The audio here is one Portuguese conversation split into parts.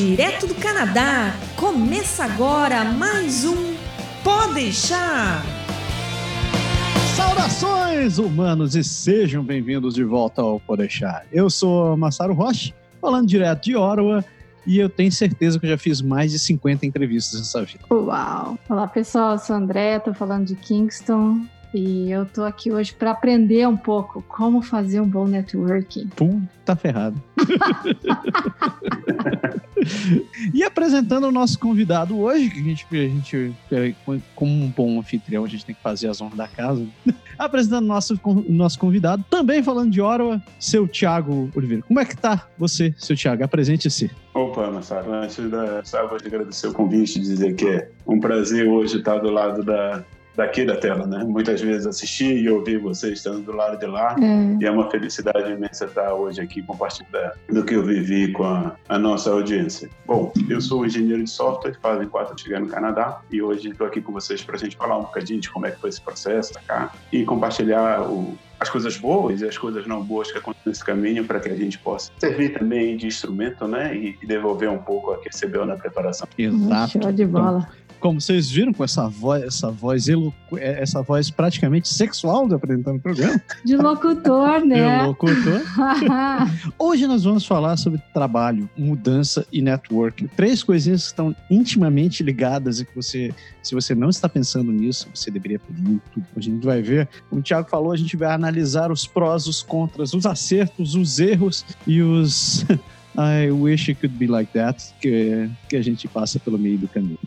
Direto do Canadá, começa agora mais um Pode deixar. Saudações, humanos, e sejam bem-vindos de volta ao Pode deixar. Eu sou Massaro Rocha, falando direto de Ottawa, e eu tenho certeza que eu já fiz mais de 50 entrevistas nessa vida. Uau! Olá, pessoal, eu sou André, tô falando de Kingston. E eu tô aqui hoje para aprender um pouco como fazer um bom networking. Pum, tá ferrado. e apresentando o nosso convidado hoje, que a gente, a gente, como um bom anfitrião, a gente tem que fazer as honras da casa. apresentando o nosso, nosso convidado, também falando de Orwa, seu Thiago Oliveira. Como é que tá você, seu Thiago? Apresente-se. Opa, Massaro, antes da só vou te agradecer o convite e dizer que é um prazer hoje estar do lado da daqui da tela, né? Muitas vezes assistir e ouvir vocês estando do lado de lá é. e é uma felicidade imensa estar hoje aqui compartilhando do que eu vivi com a, a nossa audiência. Bom, eu sou engenheiro de software, fazem quatro cheguei no Canadá e hoje estou aqui com vocês para a gente falar um bocadinho de como é que foi esse processo tá cá e compartilhar o, as coisas boas e as coisas não boas que acontecem nesse caminho para que a gente possa servir também de instrumento, né? E, devolver um pouco a que recebeu na preparação. Exato. Show de bola. Como vocês viram, com essa voz, essa voz, essa voz praticamente sexual do apresentando o programa. De locutor, né? De locutor. Hoje nós vamos falar sobre trabalho, mudança e networking. Três coisinhas que estão intimamente ligadas e que você, se você não está pensando nisso, você deveria muito. Hoje a gente vai ver, como o Thiago falou, a gente vai analisar os prós, os contras, os acertos, os erros e os I wish it could be like that, que, que a gente passa pelo meio do caminho.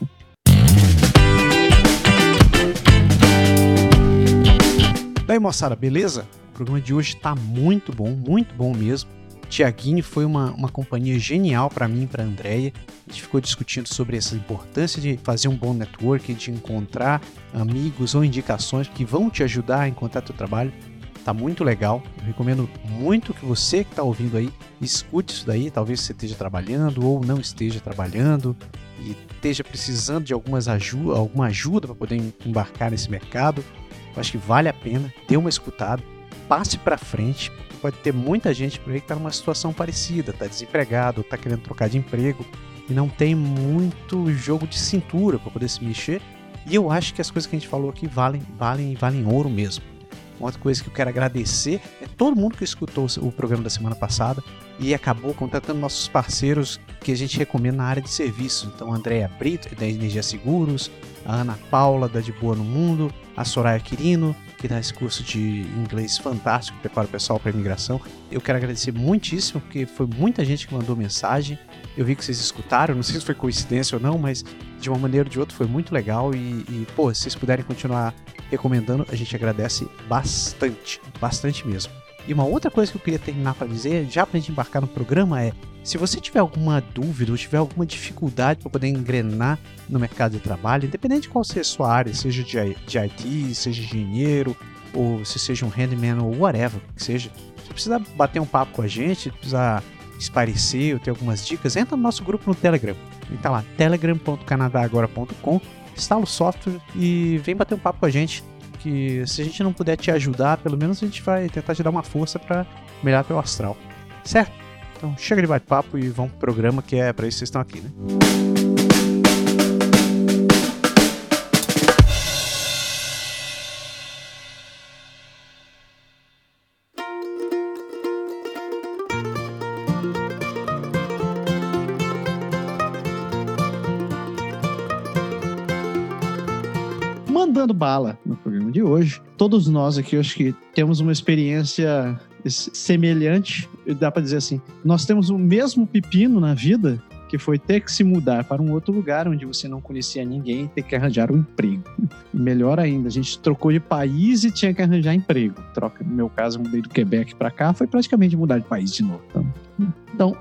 Daí, moçada, beleza? O programa de hoje tá muito bom, muito bom mesmo. Tiaguinho foi uma, uma companhia genial para mim e para Andréia. A gente ficou discutindo sobre essa importância de fazer um bom networking, de encontrar amigos ou indicações que vão te ajudar a encontrar teu trabalho. Tá muito legal. Eu recomendo muito que você que está ouvindo aí escute isso daí. Talvez você esteja trabalhando ou não esteja trabalhando e esteja precisando de algumas alguma ajuda para poder embarcar nesse mercado. Eu acho que vale a pena ter uma escutada, passe para frente, pode ter muita gente por aí que está numa situação parecida, está desempregado, está querendo trocar de emprego e não tem muito jogo de cintura para poder se mexer. E eu acho que as coisas que a gente falou aqui valem, valem, valem ouro mesmo. Uma outra coisa que eu quero agradecer é todo mundo que escutou o programa da semana passada e acabou contratando nossos parceiros que a gente recomenda na área de serviços. Então, a Andréa Brito, da Energia Seguros, a Ana Paula, da De Boa no Mundo, a Soraya Quirino, que dá esse curso de inglês fantástico, prepara o pessoal para a imigração. Eu quero agradecer muitíssimo, porque foi muita gente que mandou mensagem. Eu vi que vocês escutaram, não sei se foi coincidência ou não, mas de uma maneira ou de outra foi muito legal. E, e pô, se vocês puderem continuar recomendando, a gente agradece bastante, bastante mesmo. E uma outra coisa que eu queria terminar para dizer, já para a gente embarcar no programa, é: se você tiver alguma dúvida ou tiver alguma dificuldade para poder engrenar no mercado de trabalho, independente de qual seja a sua área, seja de, de IT, seja engenheiro, ou se seja um handyman ou whatever que seja, se precisar bater um papo com a gente, precisar esparecer ou ter algumas dicas, entra no nosso grupo no Telegram. Está lá, telegram.canadagora.com, instala o software e vem bater um papo com a gente que se a gente não puder te ajudar, pelo menos a gente vai tentar te dar uma força para melhorar teu astral. Certo? Então chega de bate-papo e vamos pro programa que é para isso que vocês estão aqui, né? Mandando bala no programa de hoje. Todos nós aqui, eu acho que temos uma experiência semelhante, dá para dizer assim, nós temos o mesmo pepino na vida, que foi ter que se mudar para um outro lugar onde você não conhecia ninguém e ter que arranjar um emprego. Melhor ainda, a gente trocou de país e tinha que arranjar emprego. Troca, no meu caso, mudei do Quebec para cá, foi praticamente mudar de país de novo. Então, então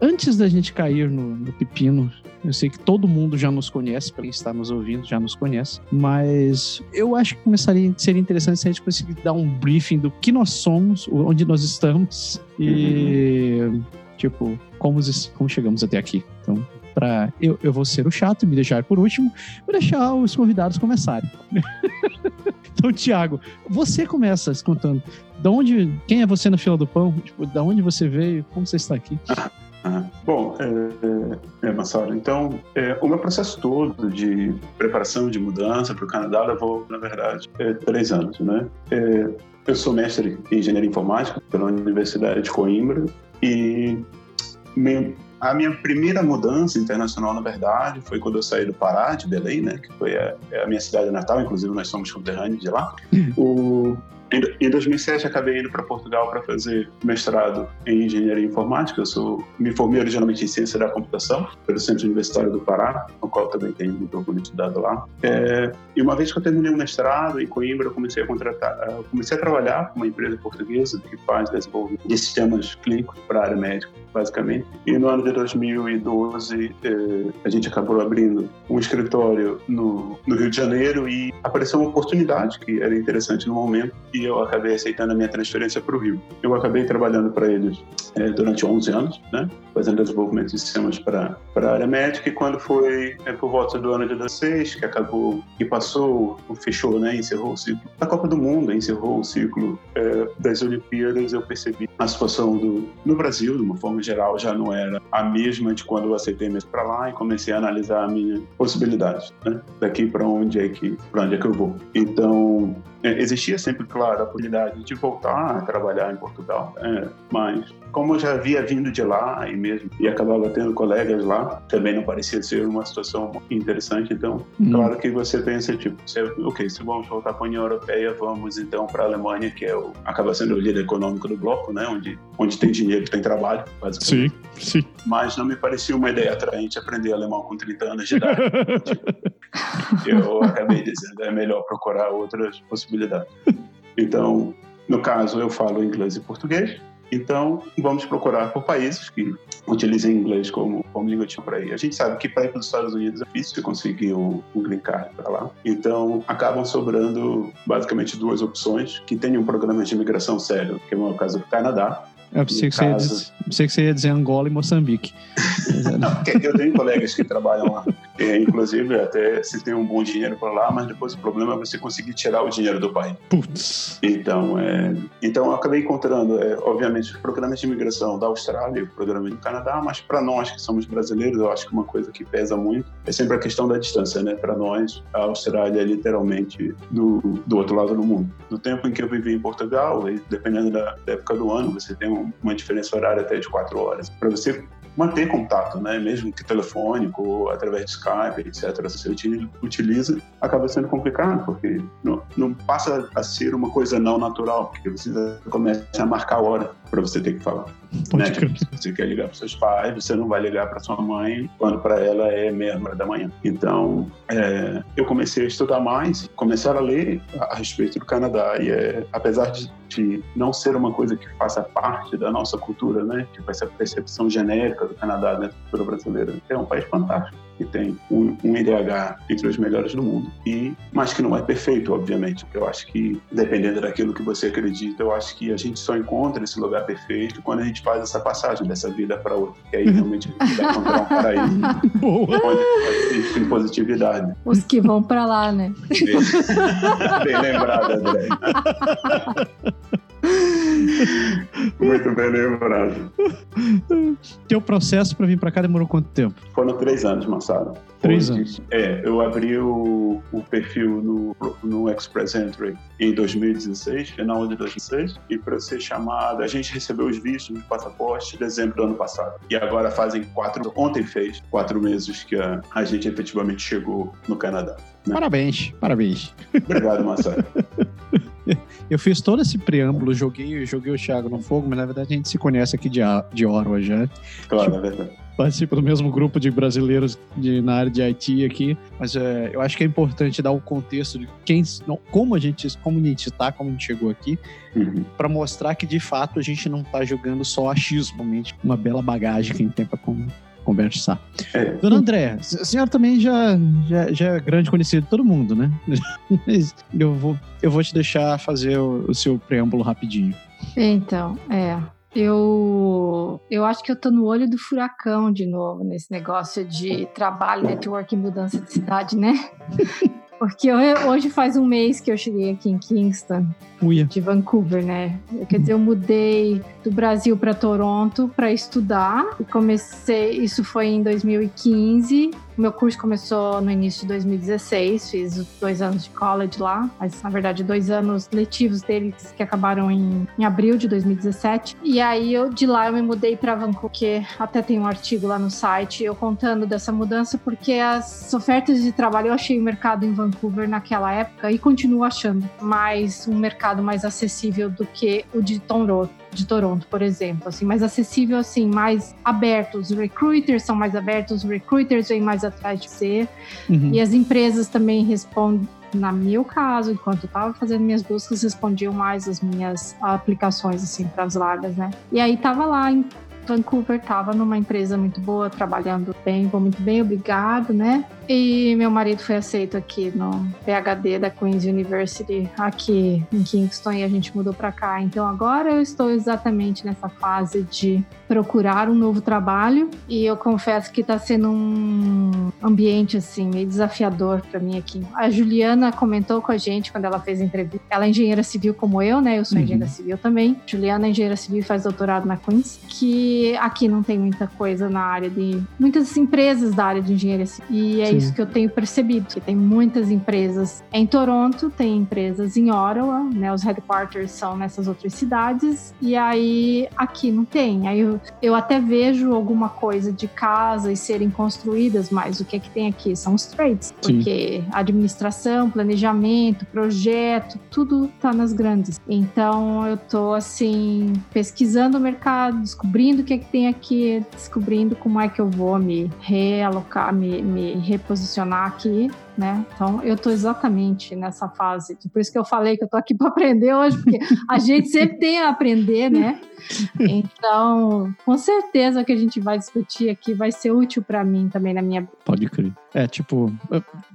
antes da gente cair no, no, pepino, eu sei que todo mundo já nos conhece, para quem está nos ouvindo já nos conhece, mas eu acho que começaria seria interessante se a gente conseguir dar um briefing do que nós somos, onde nós estamos e uhum. tipo como, como chegamos até aqui. Então, para eu, eu vou ser o chato e me deixar por último, vou deixar os convidados começarem. então, Tiago, você começa contando. De onde, quem é você na fila do pão? Tipo, da onde você veio? Como você está aqui? Bom, é, É, Massaro. Então, é, o meu processo todo de preparação de mudança para o Canadá levou, na verdade, é, três anos, né? É, eu sou mestre em engenharia informática pela Universidade de Coimbra e me, a minha primeira mudança internacional, na verdade, foi quando eu saí do Pará, de Belém, né, que foi a, é a minha cidade natal, inclusive nós somos conterrâneos de lá. Uhum. O, em 2007 acabei indo para Portugal para fazer mestrado em engenharia informática. Eu sou, me formei originalmente em ciência da computação pelo Centro Universitário do Pará, no qual também tenho muito orgulho de estudado lá. É, e uma vez que eu terminei o mestrado em Coimbra, eu comecei a contratar, eu comecei a trabalhar com uma empresa portuguesa que faz desenvolvimento de sistemas clínicos para a área médica basicamente. E no ano de 2012, eh, a gente acabou abrindo um escritório no, no, Rio de Janeiro e apareceu uma oportunidade que era interessante no momento e eu acabei aceitando a minha transferência para o Rio. Eu acabei trabalhando para eles eh, durante 11 anos, né, fazendo desenvolvimento de sistemas para a área médica e quando foi eh, por volta do ano de 2016, que acabou, que passou, fechou, né, encerrou o ciclo da Copa do Mundo, encerrou o ciclo das Olimpíadas, eu percebi a situação do, no Brasil, de uma forma geral já não era a mesma de quando eu aceitei mesmo para lá e comecei a analisar a minha possibilidade, né? Daqui para onde é que para onde é que eu vou. Então é, existia sempre, claro, a possibilidade de voltar a trabalhar em Portugal, é, mas como eu já havia vindo de lá e mesmo e acabava tendo colegas lá, também não parecia ser uma situação interessante. Então, hum. claro que você pensa tipo, se, ok, se vamos voltar para a União Europeia, vamos então para a Alemanha, que é o acaba sendo o líder econômico do bloco, né, onde onde tem dinheiro, tem trabalho, basicamente. Sim, sim. Mas não me parecia uma ideia atraente aprender alemão com 30 anos de idade. eu acabei dizendo, é melhor procurar outras possibilidades. Então, no caso, eu falo inglês e português, então vamos procurar por países que utilizem inglês como, como língua de para ir. A gente sabe que para ir para os Estados Unidos é difícil conseguir um, um green card para lá. Então acabam sobrando basicamente duas opções que têm um programa de imigração sério, que é o caso do Canadá, eu pensei que, caso... pensei que, você ia dizer Angola e Moçambique. não, eu tenho colegas que trabalham lá. É, inclusive, até se tem um bom dinheiro para lá, mas depois o problema é você conseguir tirar o dinheiro do país. Putz. Então, é, então eu acabei encontrando, é, obviamente, programas de imigração da Austrália e o programa do Canadá, mas para nós que somos brasileiros, eu acho que uma coisa que pesa muito é sempre a questão da distância, né? Para nós, a Austrália é literalmente do, do outro lado do mundo. No tempo em que eu vivi em Portugal, dependendo da, da época do ano, você tem um uma diferença horária até de quatro horas. Para você manter contato, né? mesmo que telefônico, ou através de Skype, etc., se você utiliza, acaba sendo complicado, porque não, não passa a ser uma coisa não natural, porque você começa a marcar a hora para você ter que falar. Né? Tipo, se você quer ligar para seus pais, você não vai ligar para sua mãe quando para ela é meia hora da manhã. Então, é, eu comecei a estudar mais, começar a ler a, a respeito do Canadá e é, apesar de, de, não ser uma coisa que faça parte da nossa cultura, né, tipo essa percepção genérica do Canadá dentro da cultura brasileira, é um país fantástico que tem um, um IDH entre os melhores do mundo. E, mas que não é perfeito, obviamente. Eu acho que, dependendo daquilo que você acredita, eu acho que a gente só encontra esse lugar perfeito quando a gente faz essa passagem dessa vida para outra. Que aí realmente a gente vai encontrar um paraíso onde tem positividade. Os que vão para lá, né? Bem, bem lembrado, André. Muito bem lembrado. Teu processo para vir para cá demorou quanto tempo? Foram três anos, Massaro. Três anos? É, eu abri o, o perfil no, no Express Entry em 2016, final de 2016, e para ser chamado, a gente recebeu os vistos de passaporte em dezembro do ano passado. E agora fazem quatro, ontem fez quatro meses que a, a gente efetivamente chegou no Canadá. Parabéns, parabéns. Obrigado, Marcelo. Eu fiz todo esse preâmbulo, joguei, joguei o Thiago no fogo, mas na verdade a gente se conhece aqui de, de Orwa já. Claro, tipo, é verdade participo do mesmo grupo de brasileiros de, na área de IT aqui, mas é, eu acho que é importante dar o contexto de quem, não, como a gente, como a gente está, como a gente chegou aqui, uhum. para mostrar que de fato a gente não está jogando só achismo, uma bela bagagem que a gente tem para conversar. É. Dona André, a senhora também já, já, já é grande conhecido de todo mundo, né? eu vou, eu vou te deixar fazer o, o seu preâmbulo rapidinho. Então, é, eu, eu acho que eu tô no olho do furacão de novo nesse negócio de trabalho, network e mudança de cidade, né? Porque hoje faz um mês que eu cheguei aqui em Kingston, Uia. de Vancouver, né? Quer dizer, eu mudei do Brasil para Toronto para estudar e comecei. Isso foi em 2015 meu curso começou no início de 2016, fiz dois anos de college lá, mas na verdade dois anos letivos deles que acabaram em, em abril de 2017. E aí eu de lá eu me mudei para Vancouver, que até tem um artigo lá no site eu contando dessa mudança, porque as ofertas de trabalho eu achei o mercado em Vancouver naquela época e continuo achando mais um mercado mais acessível do que o de Toronto de Toronto, por exemplo, assim, mais acessível, assim, mais aberto. Os recruiters são mais abertos, os recruiters vêm mais atrás de você. Uhum. E as empresas também respondem, na meu caso, enquanto eu estava fazendo minhas buscas, respondiam mais as minhas aplicações, assim, para as vagas, né? E aí tava lá em Vancouver, tava numa empresa muito boa, trabalhando bem, muito bem, obrigado, né? E meu marido foi aceito aqui no PhD da Queen's University, aqui em Kingston, e a gente mudou para cá. Então agora eu estou exatamente nessa fase de procurar um novo trabalho, e eu confesso que está sendo um ambiente assim meio desafiador para mim aqui. A Juliana comentou com a gente quando ela fez a entrevista. Ela é engenheira civil como eu, né? Eu sou uhum. engenheira civil também. Juliana é engenheira civil e faz doutorado na Queen's, que aqui não tem muita coisa na área de muitas empresas da área de engenharia civil. E é isso que eu tenho percebido, que tem muitas empresas em Toronto, tem empresas em Ottawa, né? Os headquarters são nessas outras cidades, e aí aqui não tem. Aí eu, eu até vejo alguma coisa de casas serem construídas, mas o que é que tem aqui? São os trades, porque Sim. administração, planejamento, projeto, tudo tá nas grandes. Então eu tô assim, pesquisando o mercado, descobrindo o que é que tem aqui, descobrindo como é que eu vou me realocar, me, me reposicionar aqui, né? Então eu tô exatamente nessa fase. Por isso que eu falei que eu tô aqui para aprender hoje, porque a gente sempre tem a aprender, né? Então, com certeza o que a gente vai discutir aqui vai ser útil para mim também na minha Pode crer. É, tipo,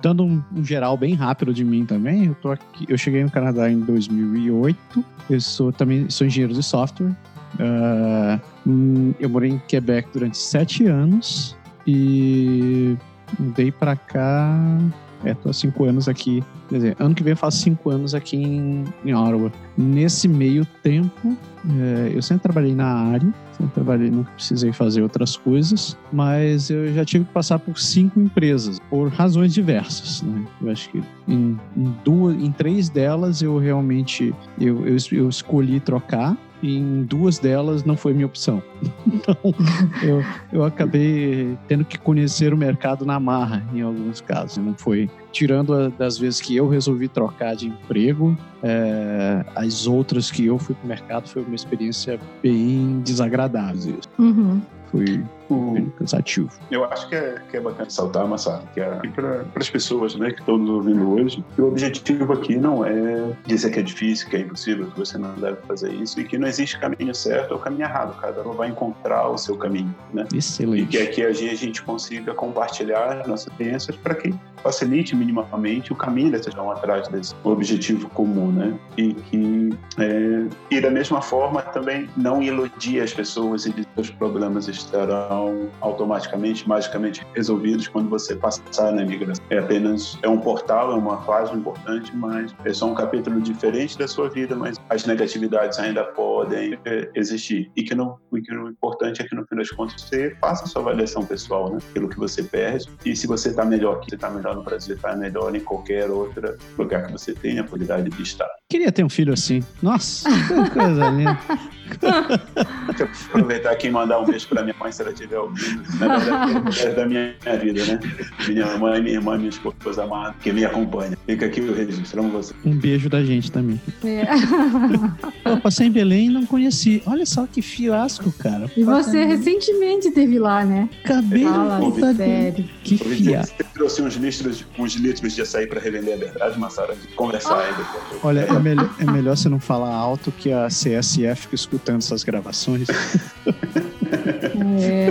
dando um, um, geral bem rápido de mim também, eu tô aqui, eu cheguei no Canadá em 2008. Eu sou também sou engenheiro de software. Uh, eu morei em Quebec durante sete anos e mudei para cá. É, tô há cinco anos aqui. Quer dizer, ano que vem eu faço cinco anos aqui em, em Ottawa. Nesse meio tempo, é, eu sempre trabalhei na área, sempre trabalhei, nunca precisei fazer outras coisas, mas eu já tive que passar por cinco empresas, por razões diversas. Né? Eu acho que em, em, duas, em três delas eu realmente eu, eu, eu escolhi trocar e em duas delas não foi minha opção. Então, eu, eu acabei tendo que conhecer o mercado na marra, em alguns casos. Não foi. Tirando a, das vezes que eu resolvi trocar de emprego, é, as outras que eu fui para o mercado foi uma experiência bem desagradável. Uhum. Foi o, cansativo. Eu acho que é, que é bacana saltar, Massaro, que é para as pessoas né, que estão nos ouvindo hoje, que o objetivo aqui não é dizer que é difícil, que é impossível, que você não deve fazer isso e que não existe caminho certo ou caminho errado. Cada um vai encontrar o seu caminho. Né? Excelente. E que aqui a gente, a gente consiga compartilhar nossas experiências para que facilite minimamente o caminho dessas vão atrás desse objetivo comum, né? E que é, e da mesma forma também não iludir as pessoas e dizer que os problemas estarão serão automaticamente, magicamente resolvidos quando você passar na imigração. É apenas é um portal, é uma fase importante, mas é só um capítulo diferente da sua vida, mas as negatividades ainda podem é, existir. E que, no, e que o importante é que no fim das contas você faça a sua avaliação pessoal, né? Pelo que você perde. E se você está melhor aqui, você está melhor no Brasil, está melhor em qualquer outro lugar que você tenha a possibilidade de estar. Queria ter um filho assim. Nossa, que coisa linda. Deixa eu aproveitar aqui e mandar um beijo para minha mãe, se ela tiver ouvindo. Na verdade, é da minha, vida, né? Minha mãe, minha irmã, minha esposa amada, que me acompanha. Fica aqui o registro, amo você. Um beijo da gente também. É. Eu passei em Belém e não conheci. Olha só que fiasco, cara. E você recentemente teve lá, né? Acabei Fala, de sério. Que fiasco. Você trouxe uns litros, uns litros de açaí para revender a verdade, Massara, de conversar ah. ainda. Olha, é melhor, é melhor você não falar alto que a CSF que escutando essas gravações. É.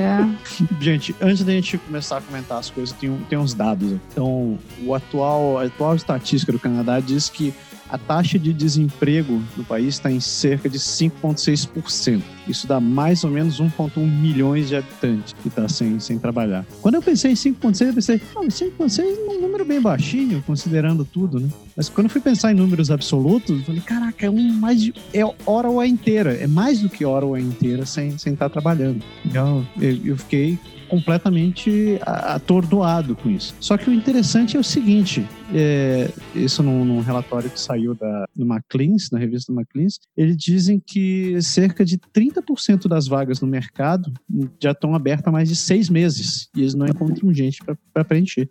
Gente, antes da gente começar a comentar as coisas, tem, tem uns dados. Então, o atual, a atual estatística do Canadá diz que a taxa de desemprego no país está em cerca de 5,6%. Isso dá mais ou menos 1,1 milhões de habitantes que estão tá sem, sem trabalhar. Quando eu pensei em 5,6, eu pensei, oh, 5,6 é um número bem baixinho, considerando tudo, né? Mas quando eu fui pensar em números absolutos, eu falei, caraca, é um mais de. É hora ou inteira. É mais do que hora ou inteira sem, sem estar tá trabalhando. Então, eu, eu fiquei completamente atordoado com isso. Só que o interessante é o seguinte: é, isso num, num, relatório que saiu da, do McLean's, na revista do McLean's, eles dizem que cerca de 30% das vagas no mercado já estão abertas há mais de seis meses e eles não encontram gente para preencher.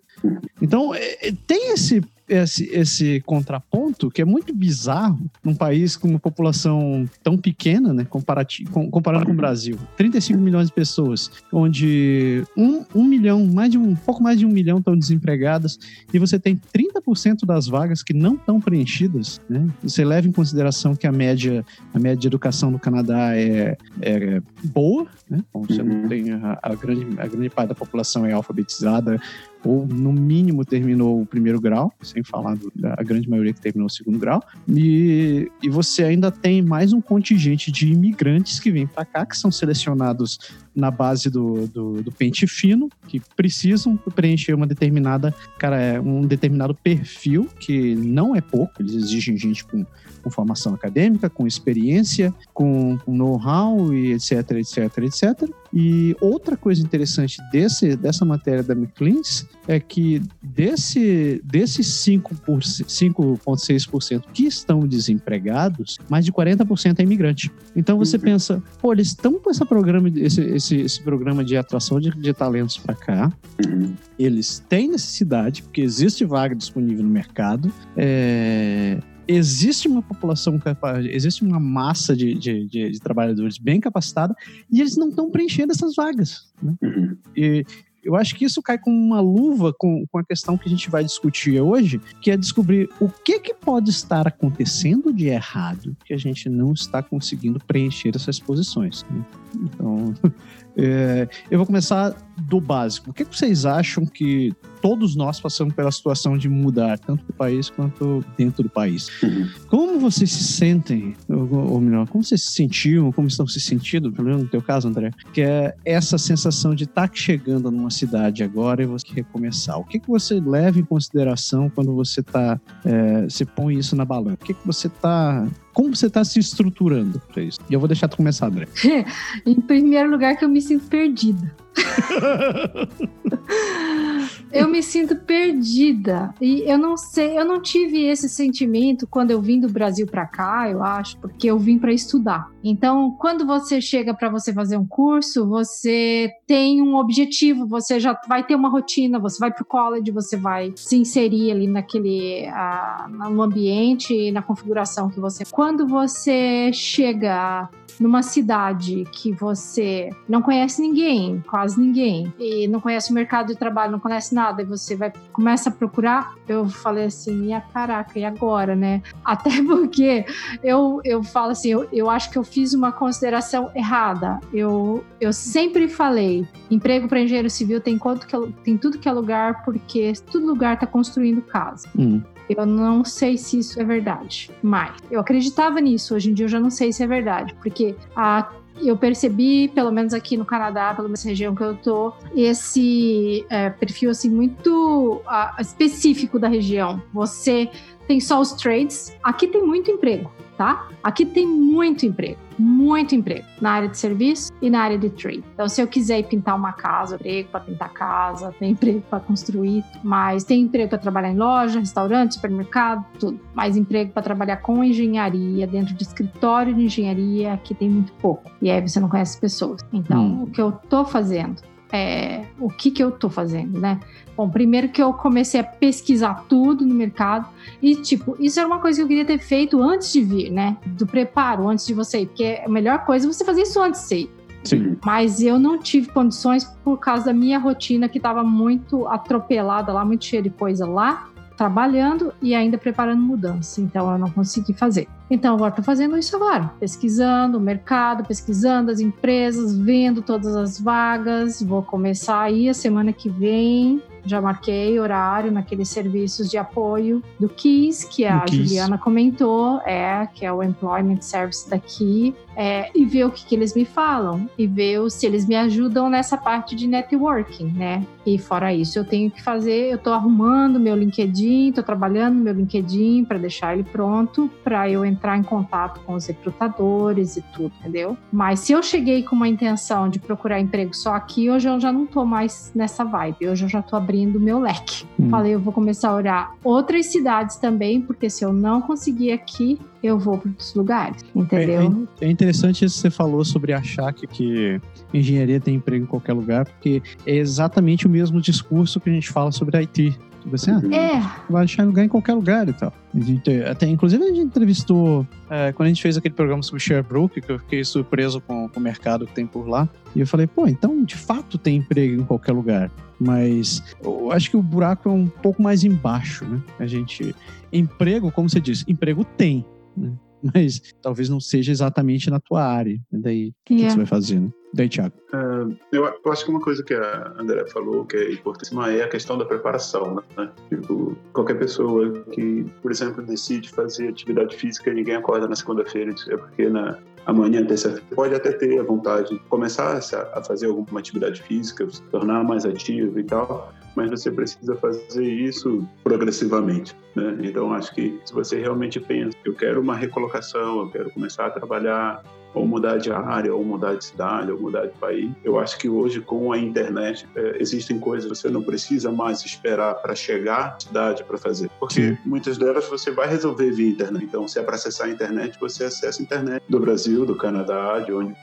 Então, é, tem esse esse, esse contraponto que é muito bizarro num país com uma população tão pequena, né, comparando com o Brasil. 35 milhões de pessoas, onde um, um milhão, mais de um, pouco mais de um milhão estão desempregadas, e você tem 30% das vagas que não estão preenchidas, né? Você leva em consideração que a média, a média de educação do Canadá é, é boa, né? Bom, você uhum. não tem a, a, grande, a grande parte da população é alfabetizada, ou no mínimo terminou o primeiro grau, sem falar da grande maioria que terminou o segundo grau, e, e você ainda tem mais um contingente de imigrantes que vêm para cá, que são selecionados na base do, do, do, pente fino, que precisam preencher uma determinada, cara, é um determinado perfil, que não é pouco, eles exigem gente com, com formação acadêmica, com experiência, com, know-how e etc, etc, etc. E outra coisa interessante desse, dessa matéria da McLean's é que desse, desses 5,6% que estão desempregados, mais de 40% é imigrante. Então você uhum. pensa, pô, eles estão com esse programa, esse, esse, esse programa de atração de, de talentos para cá, uhum. eles têm necessidade, porque existe vaga disponível no mercado, é, existe uma população capaz, existe uma massa de, de, de, de trabalhadores bem capacitada e eles não estão preenchendo essas vagas. Né? Uhum. E eu acho que isso cai com uma luva com, com a questão que a gente vai discutir hoje, que é descobrir o que, que pode estar acontecendo de errado que a gente não está conseguindo preencher essas posições. Né? Então, é, eu vou começar do básico. O que, que vocês acham que todos nós passamos pela situação de mudar, tanto do país quanto dentro do país? Uhum. Como vocês se sentem, ou, ou, melhor, como vocês se sentiam, como estão se sentindo, pelo menos no teu caso, André, que é essa sensação de estar tá chegando numa cidade agora e você recomeçar. O que, que você leva em consideração quando você tá, é, você põe isso na balança? O que, que você está como você está se estruturando para isso? E eu vou deixar tu começar, André. em primeiro lugar, que eu me sinto perdida. eu me sinto perdida e eu não sei, eu não tive esse sentimento quando eu vim do Brasil para cá, eu acho, porque eu vim para estudar. Então, quando você chega para você fazer um curso, você tem um objetivo, você já vai ter uma rotina, você vai para o college, você vai se inserir ali naquele uh, no ambiente, na configuração que você. Quando você chega numa cidade que você não conhece ninguém, quase ninguém, e não conhece o mercado de trabalho, não conhece nada, e você vai começa a procurar, eu falei assim, e caraca, e agora, né? Até porque eu, eu falo assim, eu, eu acho que eu fiz uma consideração errada. Eu, eu sempre falei, emprego para engenheiro civil tem, quanto que, é, tem tudo que é lugar, porque todo lugar está construindo casa. Hum. Eu não sei se isso é verdade, mas eu acreditava nisso. Hoje em dia eu já não sei se é verdade, porque a eu percebi, pelo menos aqui no Canadá, pelo menos região que eu tô, esse é, perfil assim muito uh, específico da região. Você tem só os trades. Aqui tem muito emprego tá? Aqui tem muito emprego, muito emprego na área de serviço e na área de trade. Então, se eu quiser pintar uma casa, emprego para pintar casa, tem emprego para construir, mas tem emprego para trabalhar em loja, restaurante, supermercado, tudo. Mais emprego para trabalhar com engenharia, dentro de escritório de engenharia, aqui tem muito pouco. E aí você não conhece pessoas. Então, hum. o que eu tô fazendo é, o que, que eu tô fazendo, né? Bom, primeiro que eu comecei a pesquisar tudo no mercado e, tipo, isso era uma coisa que eu queria ter feito antes de vir, né? Do preparo, antes de você ir, porque a melhor coisa é você fazer isso antes de você ir. Sim. Mas eu não tive condições por causa da minha rotina que estava muito atropelada lá, muito cheia de coisa lá trabalhando e ainda preparando mudança. Então eu não consegui fazer. Então agora estou fazendo isso agora, pesquisando o mercado, pesquisando as empresas, vendo todas as vagas. Vou começar aí a semana que vem já marquei horário naqueles serviços de apoio do KISS, que a Juliana comentou, é, que é o Employment Service daqui, é, e ver o que, que eles me falam, e ver se eles me ajudam nessa parte de networking, né? E fora isso, eu tenho que fazer, eu tô arrumando meu LinkedIn, tô trabalhando meu LinkedIn para deixar ele pronto, para eu entrar em contato com os recrutadores e tudo, entendeu? Mas se eu cheguei com uma intenção de procurar emprego só aqui, hoje eu já não tô mais nessa vibe, hoje eu já tô abrindo meu leque. Hum. Falei, eu vou começar a olhar outras cidades também, porque se eu não conseguir aqui, eu vou para outros lugares, entendeu? É, é, interessante isso que você falou sobre achar que, que engenharia tem emprego em qualquer lugar, porque é exatamente o mesmo discurso que a gente fala sobre IT. Você tipo assim, ah, é. vai achar lugar em qualquer lugar e tal. A gente, até, inclusive, a gente entrevistou, é, quando a gente fez aquele programa sobre Sherbrooke, que eu fiquei surpreso com, com o mercado que tem por lá. E eu falei, pô, então de fato tem emprego em qualquer lugar. Mas eu acho que o buraco é um pouco mais embaixo, né? A gente. Emprego, como você disse, emprego tem. Né? Mas talvez não seja exatamente na tua área. E daí, o yeah. que você vai fazer, né? Daí, Thiago. Uh, eu, acho que uma coisa que a André falou que é importantíssima é a questão da preparação, né? Tipo, qualquer pessoa que, por exemplo, decide fazer atividade física e ninguém acorda na segunda-feira, é porque na amanhã, terça-feira, pode até ter a vontade de começar a fazer alguma atividade física, se tornar mais ativo e tal, mas você precisa fazer isso progressivamente. Né? Então, acho que se você realmente pensa, eu quero uma recolocação, eu quero começar a trabalhar ou mudar de área, ou mudar de cidade, ou mudar de país. Eu acho que hoje, com a internet, é, existem coisas que você não precisa mais esperar para chegar à cidade para fazer. Porque Sim. muitas delas você vai resolver via internet. Então, se é para acessar a internet, você acessa a internet do Brasil, do Canadá, de onde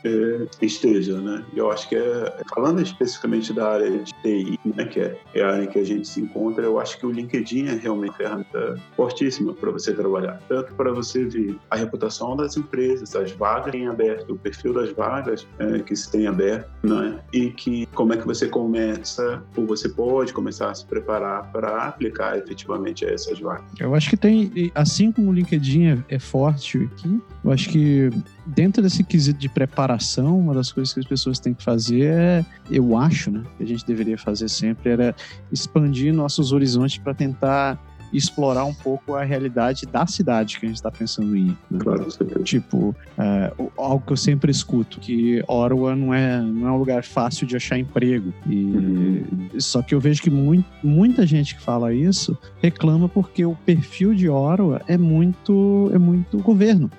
esteja, né? E eu acho que, é, falando especificamente da área de TI, né, que é, é a área em que a gente se encontra, eu acho que o LinkedIn é realmente uma ferramenta fortíssima para você trabalhar. Tanto para você ver a reputação das empresas, as vagas aberto, o perfil das vagas é, que se tem aberto, né? E que como é que você começa, ou você pode começar a se preparar para aplicar efetivamente essas vagas. Eu acho que tem, assim como o LinkedIn é, é forte aqui, eu acho que dentro desse quesito de preparação, uma das coisas que as pessoas têm que fazer é, eu acho, né, que a gente deveria fazer sempre era expandir nossos horizontes para tentar explorar um pouco a realidade da cidade que a gente está pensando em. Né? Claro, tipo, é, algo que eu sempre escuto, que Ottawa não é, não é um lugar fácil de achar emprego. E, uhum. Só que eu vejo que muito, muita gente que fala isso reclama porque o perfil de Ottawa é muito, é muito governo.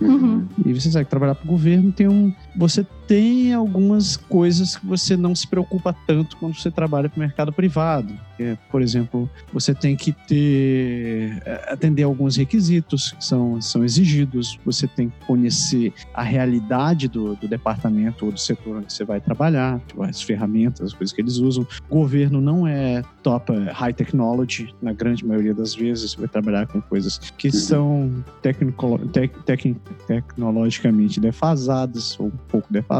Uhum. E você sabe que trabalhar para o governo tem um. Você tem algumas coisas que você não se preocupa tanto quando você trabalha para o mercado privado. É, por exemplo, você tem que ter é, atender alguns requisitos que são, são exigidos, você tem que conhecer a realidade do, do departamento ou do setor onde você vai trabalhar, tipo, as ferramentas, as coisas que eles usam. O governo não é top é, high technology, na grande maioria das vezes, você vai trabalhar com coisas que são tecnico, tec, tec, tecnologicamente defasadas ou um pouco defasadas.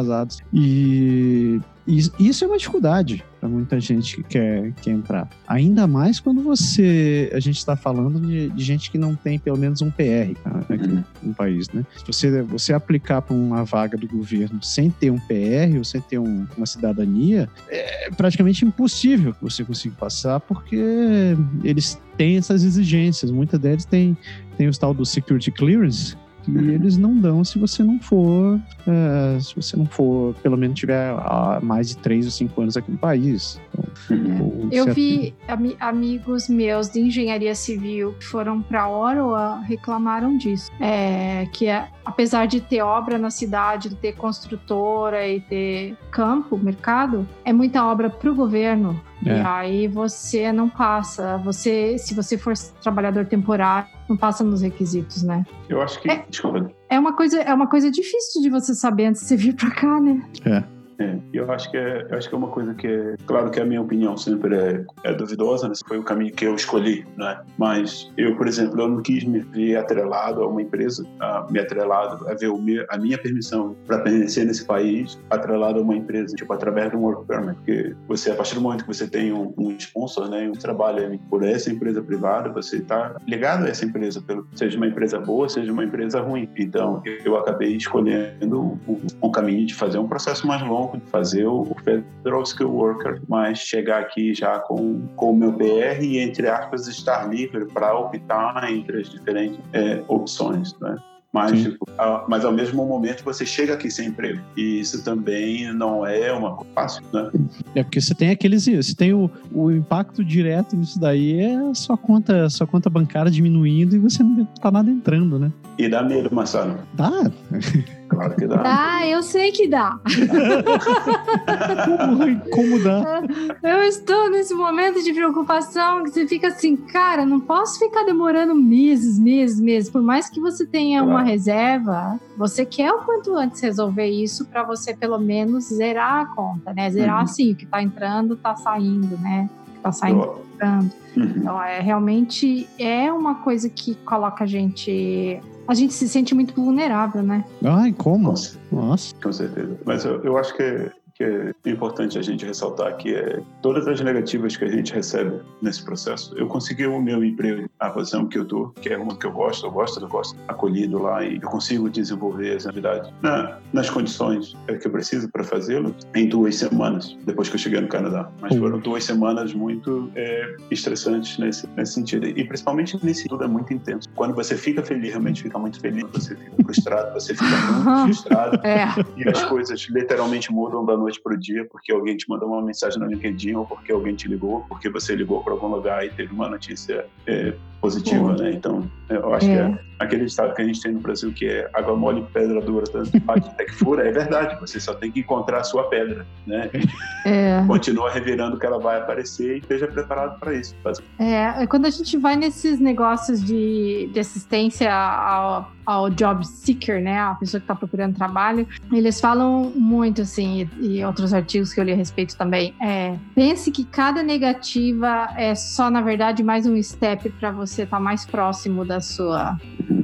E isso é uma dificuldade para muita gente que quer, quer entrar. Ainda mais quando você. A gente está falando de, de, gente que não tem pelo menos um PR tá, aqui uhum. no país, né? Se você, você aplicar para uma vaga do governo sem ter um PR ou sem ter um, uma cidadania, é praticamente impossível que você consiga passar, porque eles têm essas exigências. Muitas deles têm, têm o tal do security clearance, que eles não dão se você não for, é, se você não for, pelo menos tiver há mais de três ou cinco anos aqui no país. Então. Eu vi am amigos meus de engenharia civil que foram para Ottawa reclamaram disso, é, que é, apesar de ter obra na cidade, de ter construtora e ter campo, mercado, é muita obra para o governo. É. E aí você não passa. Você, se você for trabalhador temporário, não passa nos requisitos, né? Eu acho que. É, é uma coisa, é uma coisa difícil de você saber antes de você vir para cá, né? É. É, eu acho que é, acho que é uma coisa que é, claro que a minha opinião sempre é, é duvidosa, né? foi o caminho que eu escolhi, né? Mas eu, por exemplo, eu não quis me ver atrelado a uma empresa, a, me atrelado a ver o meu, a minha permissão para permanecer nesse país, atrelado a uma empresa, tipo através de um work permit, porque você a partir do momento que você tem um, um sponsor, né, um trabalha por essa empresa privada, você está ligado a essa empresa, pelo, seja uma empresa boa, seja uma empresa ruim. Então, eu acabei escolhendo um, um caminho de fazer um processo mais longo de fazer o Federal Skill Worker, mas chegar aqui já com, com o meu PR e, entre aspas, estar livre para optar entre as diferentes é, opções, né? Mas, tipo, mas ao mesmo momento você chega aqui sem emprego. E isso também não é uma coisa fácil, né? É porque você tem aqueles. Você tem o, o impacto direto nisso daí é a sua conta, sua conta bancária diminuindo e você não tá nada entrando, né? E dá medo, Marcelo. Dá. Claro que dá. Ah, eu sei que dá. como, como dá? Eu estou nesse momento de preocupação que você fica assim, cara, não posso ficar demorando meses, meses, meses. Por mais que você tenha claro. uma reserva, você quer o quanto antes resolver isso para você pelo menos zerar a conta, né? Zerar uhum. assim, o que tá entrando, tá saindo, né? O que tá saindo, tá entrando. Uhum. Então, é, realmente é uma coisa que coloca a gente a gente se sente muito vulnerável, né? Ai, como? Nossa. Com certeza. Mas eu, eu acho que que é importante a gente ressaltar que é todas as negativas que a gente recebe nesse processo. Eu consegui o meu emprego, a posição que eu tô, que é uma que eu gosto, eu gosto, eu gosto acolhido lá e eu consigo desenvolver as habilidades na, nas condições que eu preciso para fazê-lo em duas semanas depois que eu cheguei no Canadá. Mas uhum. foram duas semanas muito é, estressantes nesse, nesse sentido e principalmente nesse tudo é muito intenso. Quando você fica feliz, realmente fica muito feliz. Você fica frustrado, você fica muito frustrado é. e as coisas literalmente mudam da noite noite para o dia porque alguém te mandou uma mensagem no LinkedIn ou porque alguém te ligou, porque você ligou para algum lugar e teve uma notícia é, positiva, né? Então, eu acho é. que é aquele estado que a gente tem no Brasil que é água mole pedra dura, tanto até que fura, é verdade. Você só tem que encontrar a sua pedra, né? É. Continua revirando que ela vai aparecer e esteja preparado para isso. É, quando a gente vai nesses negócios de, de assistência ao, ao job seeker, né? A pessoa que está procurando trabalho, eles falam muito assim, e, e, outros artigos que eu li a respeito também. É, pense que cada negativa é só, na verdade, mais um step para você estar tá mais próximo da sua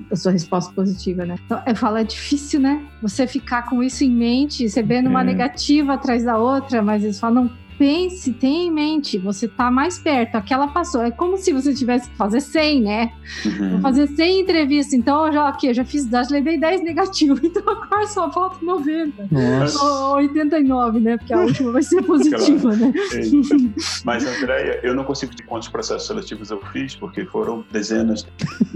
da sua resposta positiva, né? Então, eu falo, é difícil, né? Você ficar com isso em mente, recebendo uma é. negativa atrás da outra, mas eles falam, não, pense, tenha em mente, você tá mais perto, aquela passou. É como se você tivesse que fazer 100, né? Uhum. Vou fazer 100 entrevistas, então eu já, aqui, eu já fiz, já levei 10 negativos, então agora só falta 90. Nossa. Ou 89, né? Porque a última vai ser positiva, né? Mas, Andréia, eu não consigo dizer quantos processos seletivos eu fiz, porque foram dezenas,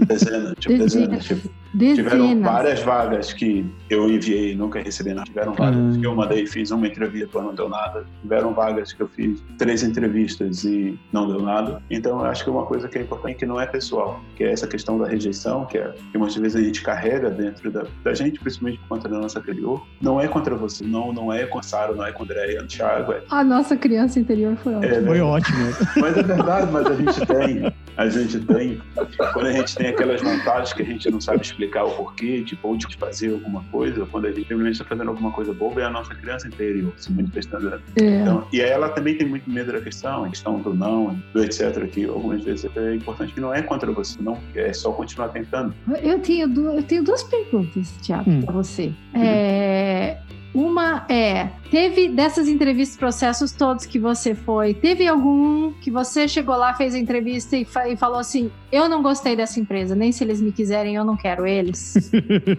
dezenas, tipo, dezenas, dezenas tipo, dezenas. Tiveram várias vagas que eu enviei e nunca recebi nada. Tiveram vagas uhum. que eu mandei, fiz uma entrevista, não deu nada. Tiveram vagas que eu fiz três entrevistas e não deu nada. Então, eu acho que uma coisa que é importante que não é pessoal, que é essa questão da rejeição, que, é, que muitas vezes a gente carrega dentro da, da gente, principalmente contra a nossa anterior. Não é contra você, não, não é com a Sara, não é com a Andréia, o Thiago. É... A nossa criança interior foi ótima. É, foi ótimo. Mas é verdade, mas a gente tem, a gente tem, quando a gente tem aquelas vantagens que a gente não sabe explicar o porquê, tipo, ou de fazer alguma coisa, quando a gente simplesmente está fazendo alguma coisa boba, é a nossa criança interior se manifestando. É. Então, e aí ela também tem muito medo da questão, a questão do não, do etc, que algumas vezes é importante, que não é contra você, não, é só continuar tentando. Eu tenho, eu tenho duas perguntas, Tiago, hum. para você. É, uma é, teve dessas entrevistas, processos todos que você foi, teve algum que você chegou lá, fez a entrevista e, fa e, falou assim: eu não gostei dessa empresa, nem se eles me quiserem, eu não quero eles?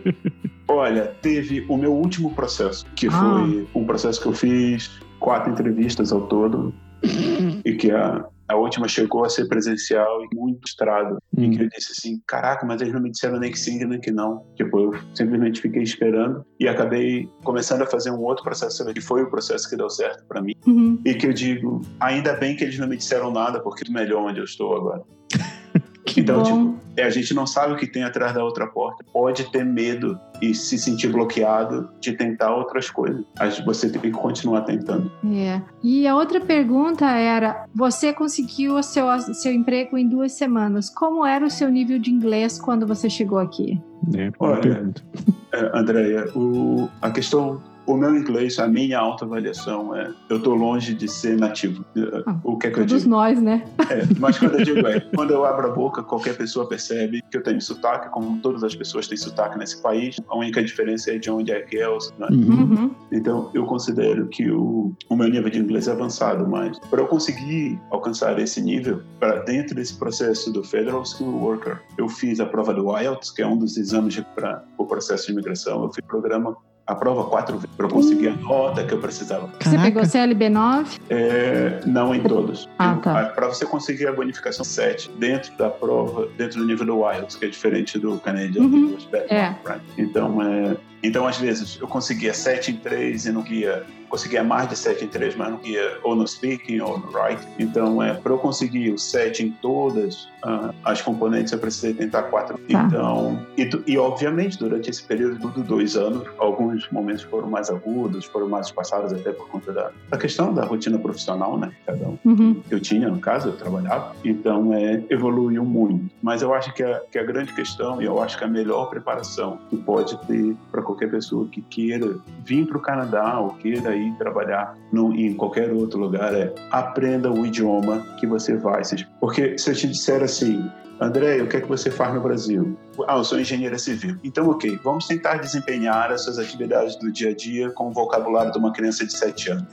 Olha, teve o meu último processo, que ah. foi um processo que eu fiz quatro entrevistas ao todo e que a, a última chegou a ser presencial e muito estrado. Hum. E que eu disse assim: caraca, mas eles não me disseram nem que sim, nem que não. Tipo, eu simplesmente fiquei esperando e acabei começando a fazer um outro processo que foi o processo que deu certo para mim. Uhum. E que eu digo: ainda bem que eles não me disseram nada, porque é melhor onde eu estou agora. Que então, bom. tipo, é, a gente não sabe o que tem atrás da outra porta. Pode ter medo e se sentir bloqueado de tentar outras coisas. Mas você tem que continuar tentando. É. E a outra pergunta era: você conseguiu o seu, seu emprego em duas semanas. Como era o seu nível de inglês quando você chegou aqui? É, Olha, é, Andréia, a questão o meu inglês, a minha autoavaliação é: eu estou longe de ser nativo. Ah, o que é que eu digo? Todos nós, né? É, mas quando eu digo é: quando eu abro a boca, qualquer pessoa percebe que eu tenho sotaque, como todas as pessoas têm sotaque nesse país. A única diferença é de onde é que é. Né? Uhum. Então, eu considero que o, o meu nível de inglês é avançado, mas para eu conseguir alcançar esse nível, para dentro desse processo do Federal School Worker, eu fiz a prova do IELTS, que é um dos exames para o processo de imigração. Eu fiz o programa a prova quatro vezes para conseguir a nota que eu precisava. Você pegou CLB9? É, não em todos. Ah, tá. Para você conseguir a bonificação 7 dentro da prova, dentro do nível do IELTS, que é diferente do Canadian uhum. É. Então, é, então, às vezes, eu conseguia 7 em 3 e não guia conseguia mais de 7 em 3, mas não guia ou no speaking ou no writing. Então, é, para eu conseguir o 7 em todas uh, as componentes, eu precisei tentar 4. Tá. Então, e, e, obviamente, durante esse período de dois anos, alguns momentos foram mais agudos, foram mais passados até por conta da, da questão da rotina profissional, né? Cada um. Uhum. Eu tinha, no caso, eu trabalhava. Então, é, evoluiu muito. Mas eu acho que a, que a grande questão, e eu acho que a melhor preparação que pode ter para qualquer pessoa que queira vir para o Canadá ou queira trabalhar no, em qualquer outro lugar é aprenda o idioma que você vai. Porque se eu te disser assim, André, o que é que você faz no Brasil? Ah, eu sou engenheira civil. Então, ok, vamos tentar desempenhar as suas atividades do dia a dia com o vocabulário de uma criança de 7 anos.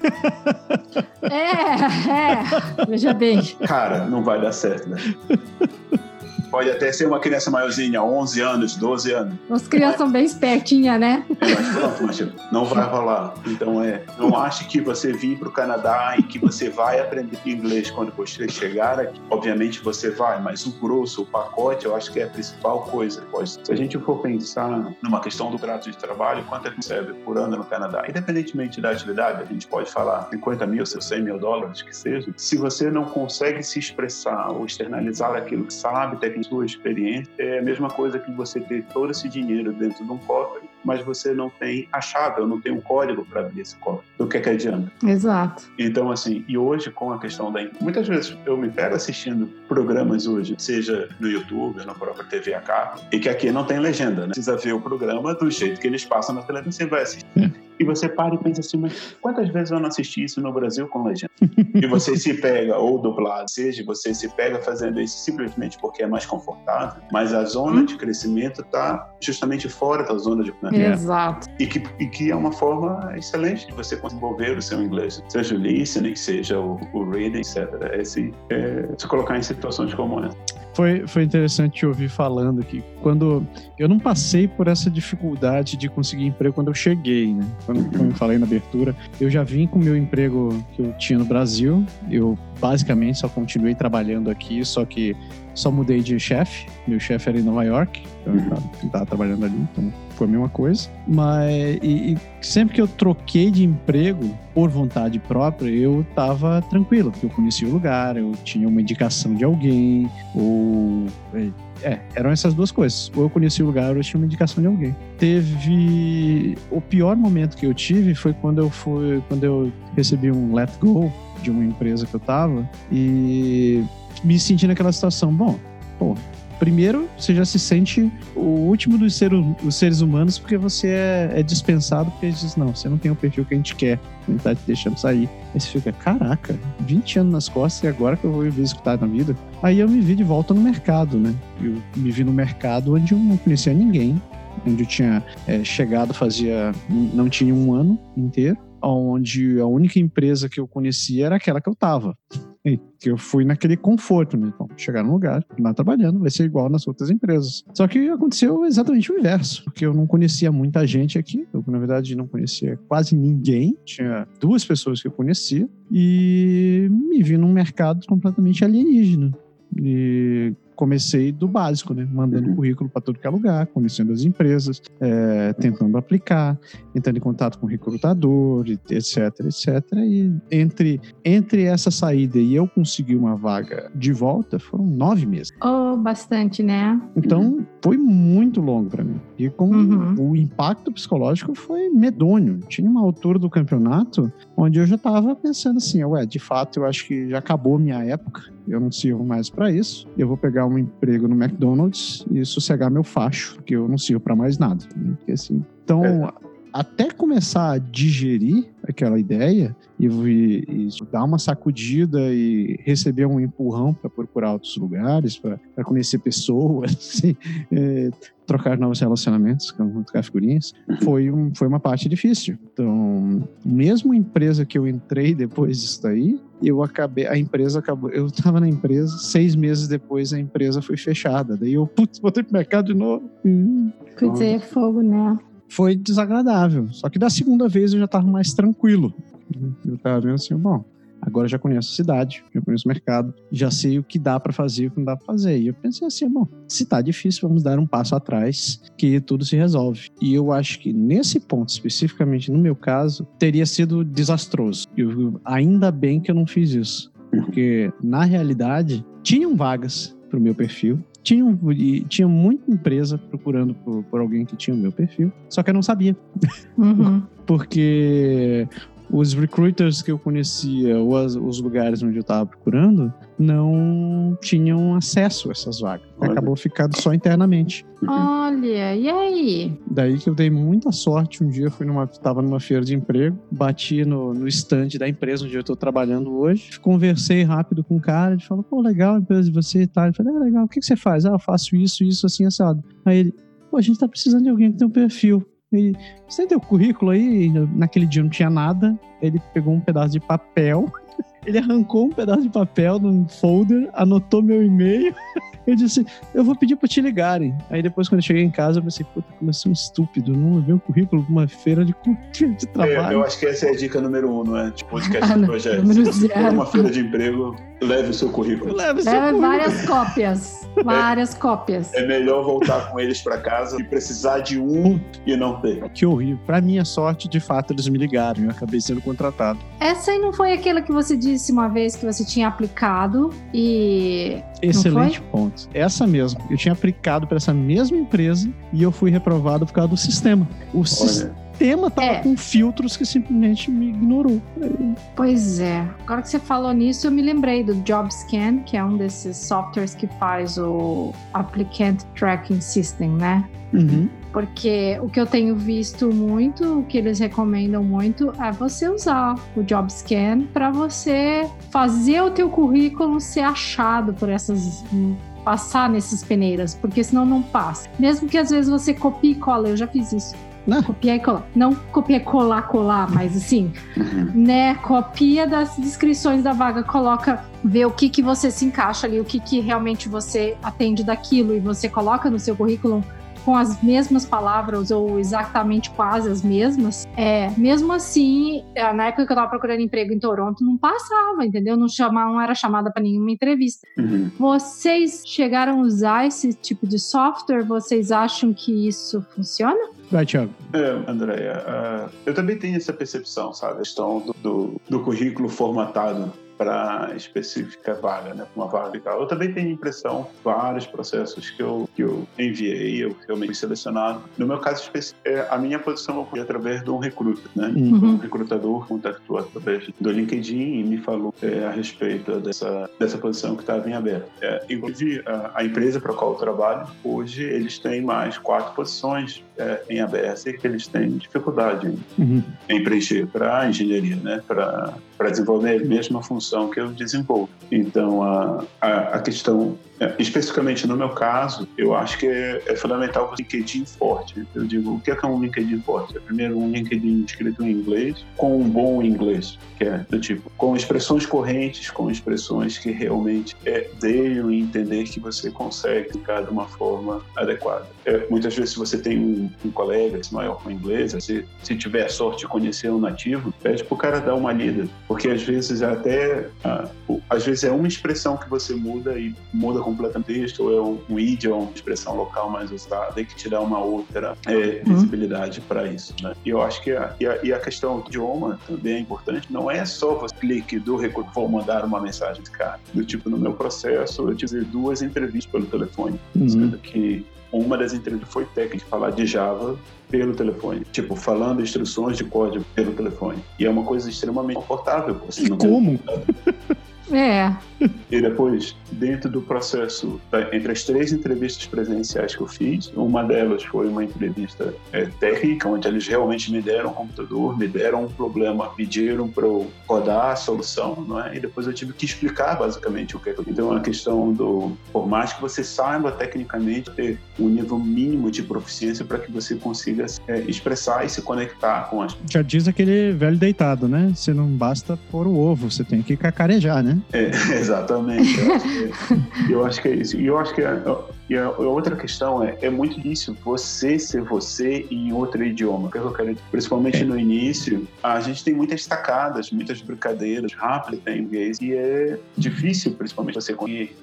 É, é, veja bem. Cara, não vai dar certo, né? Pode até ser uma criança maiorzinha, 11 anos, 12 anos. As crianças são bem espertinhas, né? É, mas pronto, mas não vai rolar. Então, é, não ache que você vir para o Canadá e que você vai aprender inglês quando você chegar aqui. Obviamente você vai, mas o grosso, o pacote, eu acho que é a principal coisa. Se a gente for pensar numa questão do contrato de trabalho, quanto é que recebe por ano no Canadá? Independentemente da atividade, a gente pode falar 50 mil, 100 mil dólares, que seja. Se você não consegue se expressar ou externalizar aquilo que sabe, sua experiência, é a mesma coisa que você ter todo esse dinheiro dentro de um cofre, mas você não tem a chave, ou não tem um código para abrir esse cofre. Do que é que adianta? Exato. Então, assim, e hoje com a questão da... Muitas vezes eu me pego assistindo programas hoje, seja no YouTube, na própria TV a cabo, e que aqui não tem legenda, né? Precisa ver o programa do jeito que eles passam na televisão, você vai assistir. É. E você para e pensa assim, mas quantas vezes eu não assisti isso no Brasil com legenda? e você se pega, ou dublado, seja, você se pega fazendo isso simplesmente porque é mais confortável, mas a zona de crescimento está justamente fora da zona de é. Exato. E que, e que é uma forma excelente de você desenvolver o seu inglês, seja o listening, seja o, o reading, etc. Esse, é, se colocar em situações como essa. Foi, foi interessante te ouvir falando que quando eu não passei por essa dificuldade de conseguir emprego quando eu cheguei, né? Quando, como eu falei na abertura, eu já vim com o meu emprego que eu tinha no Brasil. Eu basicamente só continuei trabalhando aqui, só que só mudei de chefe. Meu chefe era em Nova York, então eu estava trabalhando ali, então foi a mesma coisa. Mas e, e sempre que eu troquei de emprego por vontade própria, eu estava tranquilo, porque eu conhecia o lugar, eu tinha uma indicação de alguém, ou é, eram essas duas coisas. Ou eu conhecia o lugar, ou eu tinha uma indicação de alguém. Teve o pior momento que eu tive foi quando eu fui, quando eu recebi um let go de uma empresa que eu tava e me senti naquela situação, bom, pô, primeiro, você já se sente o último dos seres, humanos porque você é, é, dispensado porque eles dizem, não, você não tem o perfil que a gente quer, a gente tá te deixando sair. Aí você fica, caraca, 20 anos nas costas e agora que eu vou executar na vida? Aí eu me vi de volta no mercado, né? Eu me vi no mercado onde eu não conhecia ninguém, onde eu tinha é, chegado fazia, não tinha um ano inteiro, onde a única empresa que eu conhecia era aquela que eu tava que eu fui naquele conforto, né? Bom, chegar num lugar, lá trabalhando, vai ser igual nas outras empresas. Só que aconteceu exatamente o inverso, porque eu não conhecia muita gente aqui, eu na verdade não conhecia quase ninguém, tinha duas pessoas que eu conhecia e me vi num mercado completamente alienígena. E comecei do básico, né? Mandando uhum. currículo para todo que é lugar, conhecendo as empresas, é, tentando aplicar, entrando em contato com o recrutador, etc, etc. E entre, entre essa saída e eu conseguir uma vaga de volta, foram nove meses. Oh, bastante, né? Então, foi muito longo para mim. E com uhum. o impacto psicológico foi medonho. Tinha uma altura do campeonato onde eu já estava pensando assim, ué, de fato, eu acho que já acabou minha época, eu não sirvo mais para isso. Eu vou pegar um emprego no McDonald's e sossegar meu facho, porque eu não sirvo para mais nada. Né? Porque, assim, então, é. Até começar a digerir aquela ideia e, e, e, dar uma sacudida e receber um empurrão para procurar outros lugares, para conhecer pessoas, assim, é, trocar novos relacionamentos, trocar figurinhas, foi, um, foi uma parte difícil. Então, mesmo a empresa que eu entrei depois disso daí, eu acabei, a empresa acabou, eu estava na empresa, seis meses depois a empresa foi fechada. Daí eu, putz, voltei pro mercado de novo. Hum. Pois é, fogo, né? Foi desagradável. Só que da segunda vez eu já estava mais tranquilo. Eu estava vendo assim, bom, agora já conheço a cidade, já conheço o mercado, já sei o que dá para fazer e o que não dá para fazer. E eu pensei assim, bom, se tá difícil, vamos dar um passo atrás, que tudo se resolve. E eu acho que nesse ponto, especificamente no meu caso, teria sido desastroso. Eu, ainda bem que eu não fiz isso. Porque, na realidade, tinham vagas para o meu perfil, tinha, tinha muita empresa procurando por, por, alguém que tinha o meu perfil, só que eu não sabia. Uhum. Porque os recruiters que eu conhecia, ou as, os lugares onde eu estava procurando, não tinham acesso a essas vagas. Olha. Acabou ficando só internamente. Olha, e aí? Daí que eu dei muita sorte. Um dia fui numa, estava numa feira de emprego, bati no, no stand da empresa onde eu estou trabalhando hoje, conversei rápido com o cara, ele falou, pô, legal a empresa de você e tal. Eu falei, é legal, o que, que você faz? Ah, eu faço isso, isso, assim, assado. Aí ele, pô, a gente tá precisando de alguém que tem um perfil. Ele, você tem o currículo aí? Naquele dia não tinha nada. Ele pegou um pedaço de papel, ele arrancou um pedaço de papel num folder, anotou meu e-mail. Eu disse, eu vou pedir para te ligarem. Aí depois, quando eu cheguei em casa, eu pensei, puta, como eu sou um estúpido, não levei o currículo pra uma feira de, de trabalho. É, eu acho que essa é a dica número um, não é? Tipo, podcast ah, do projeto. Se for uma feira de emprego, leve o seu currículo. Leve, seu leve currículo. várias cópias. Várias é, cópias. É melhor voltar com eles para casa e precisar de um e não ter. Que horrível. Pra minha sorte, de fato, eles me ligaram e eu acabei sendo contratado. Essa aí não foi aquela que você disse uma vez que você tinha aplicado e. Excelente ponto. Essa mesmo. Eu tinha aplicado para essa mesma empresa e eu fui reprovado por causa do sistema. O sistema sistema tava é. com filtros que simplesmente me ignorou. Pois é. Agora que você falou nisso, eu me lembrei do JobScan, que é um desses softwares que faz o Applicant Tracking System, né? Uhum. Porque o que eu tenho visto muito, o que eles recomendam muito, é você usar o JobScan para você fazer o teu currículo ser achado por essas passar nessas peneiras, porque senão não passa. Mesmo que às vezes você copie e cola, eu já fiz isso. Não. Copiar e colar. Não copiar, colar, colar, mas assim, né? Copia das descrições da vaga, coloca, vê o que que você se encaixa ali, o que que realmente você atende daquilo e você coloca no seu currículo com as mesmas palavras ou exatamente quase as mesmas, é, mesmo assim, é, na época que eu tava procurando emprego em Toronto, não passava, entendeu? Não, chama, não era chamada para nenhuma entrevista. Uhum. Vocês chegaram a usar esse tipo de software? Vocês acham que isso funciona? Vai, Thiago. É, Andréia, uh, eu também tenho essa percepção, sabe? A questão do, do, do currículo formatado para específica vaga, né, uma vaga e tal. Eu também tenho impressão, vários processos que eu, que eu enviei, eu realmente selecionado. No meu caso específico, é, a minha posição foi através de um recruta, né? Uhum. Um recrutador contactou através do LinkedIn e me falou é, a respeito dessa, dessa posição que estava em aberto. É, inclusive, a, a empresa para a qual eu trabalho, hoje eles têm mais quatro posições é, em aberto e que eles têm dificuldade em, uhum. em preencher para engenharia, né? Para desenvolver a mesma função que eu desenvolvo. Então, a, a, a questão especificamente no meu caso, eu acho que é, é fundamental o LinkedIn forte. Eu digo, o que é, que é um LinkedIn forte? É primeiro um LinkedIn escrito em inglês, com um bom inglês, que é do tipo, com expressões correntes, com expressões que realmente é, deem entender que você consegue ficar de uma forma adequada. É, muitas vezes, se você tem um, um colega que é maior com inglês, se, se tiver a sorte de conhecer um nativo, pede para o cara dar uma lida, porque às vezes é até, ah, às vezes é uma expressão que você muda e muda completamente texto, ou é um, idioma, uma expressão local mais usada, e que te dá uma outra é, uhum. visibilidade para isso. Né? E eu acho que a, e a, e a, questão do idioma também é importante. Não é só você clique do recurso, vou mandar uma mensagem de cara. Do tipo, no meu processo, eu tive duas entrevistas pelo telefone, uhum. sendo que uma das entrevistas foi técnica, falar de Java pelo telefone. Tipo, falando instruções de código pelo telefone. E é uma coisa extremamente confortável. Você e como? É. E depois, dentro do processo, entre as três entrevistas presenciais que eu fiz, uma delas foi uma entrevista é, técnica, onde eles realmente me deram um computador, me deram um problema, pediram para eu rodar a solução, não é? E depois eu tive que explicar basicamente o que é. Então, a questão do, por mais que você saiba tecnicamente ter um nível mínimo de proficiência para que você consiga é, expressar e se conectar com as. Já diz aquele velho deitado, né? Você não basta pôr o ovo, você tem que cacarejar, né? É, exatamente. Eu acho, que, eu acho que é isso. E eu acho que é, E a, a outra questão é, é muito difícil você ser você em outro idioma. Que eu quero? Principalmente no início, a gente tem muitas tacadas, muitas brincadeiras rápidas em inglês e é difícil, principalmente você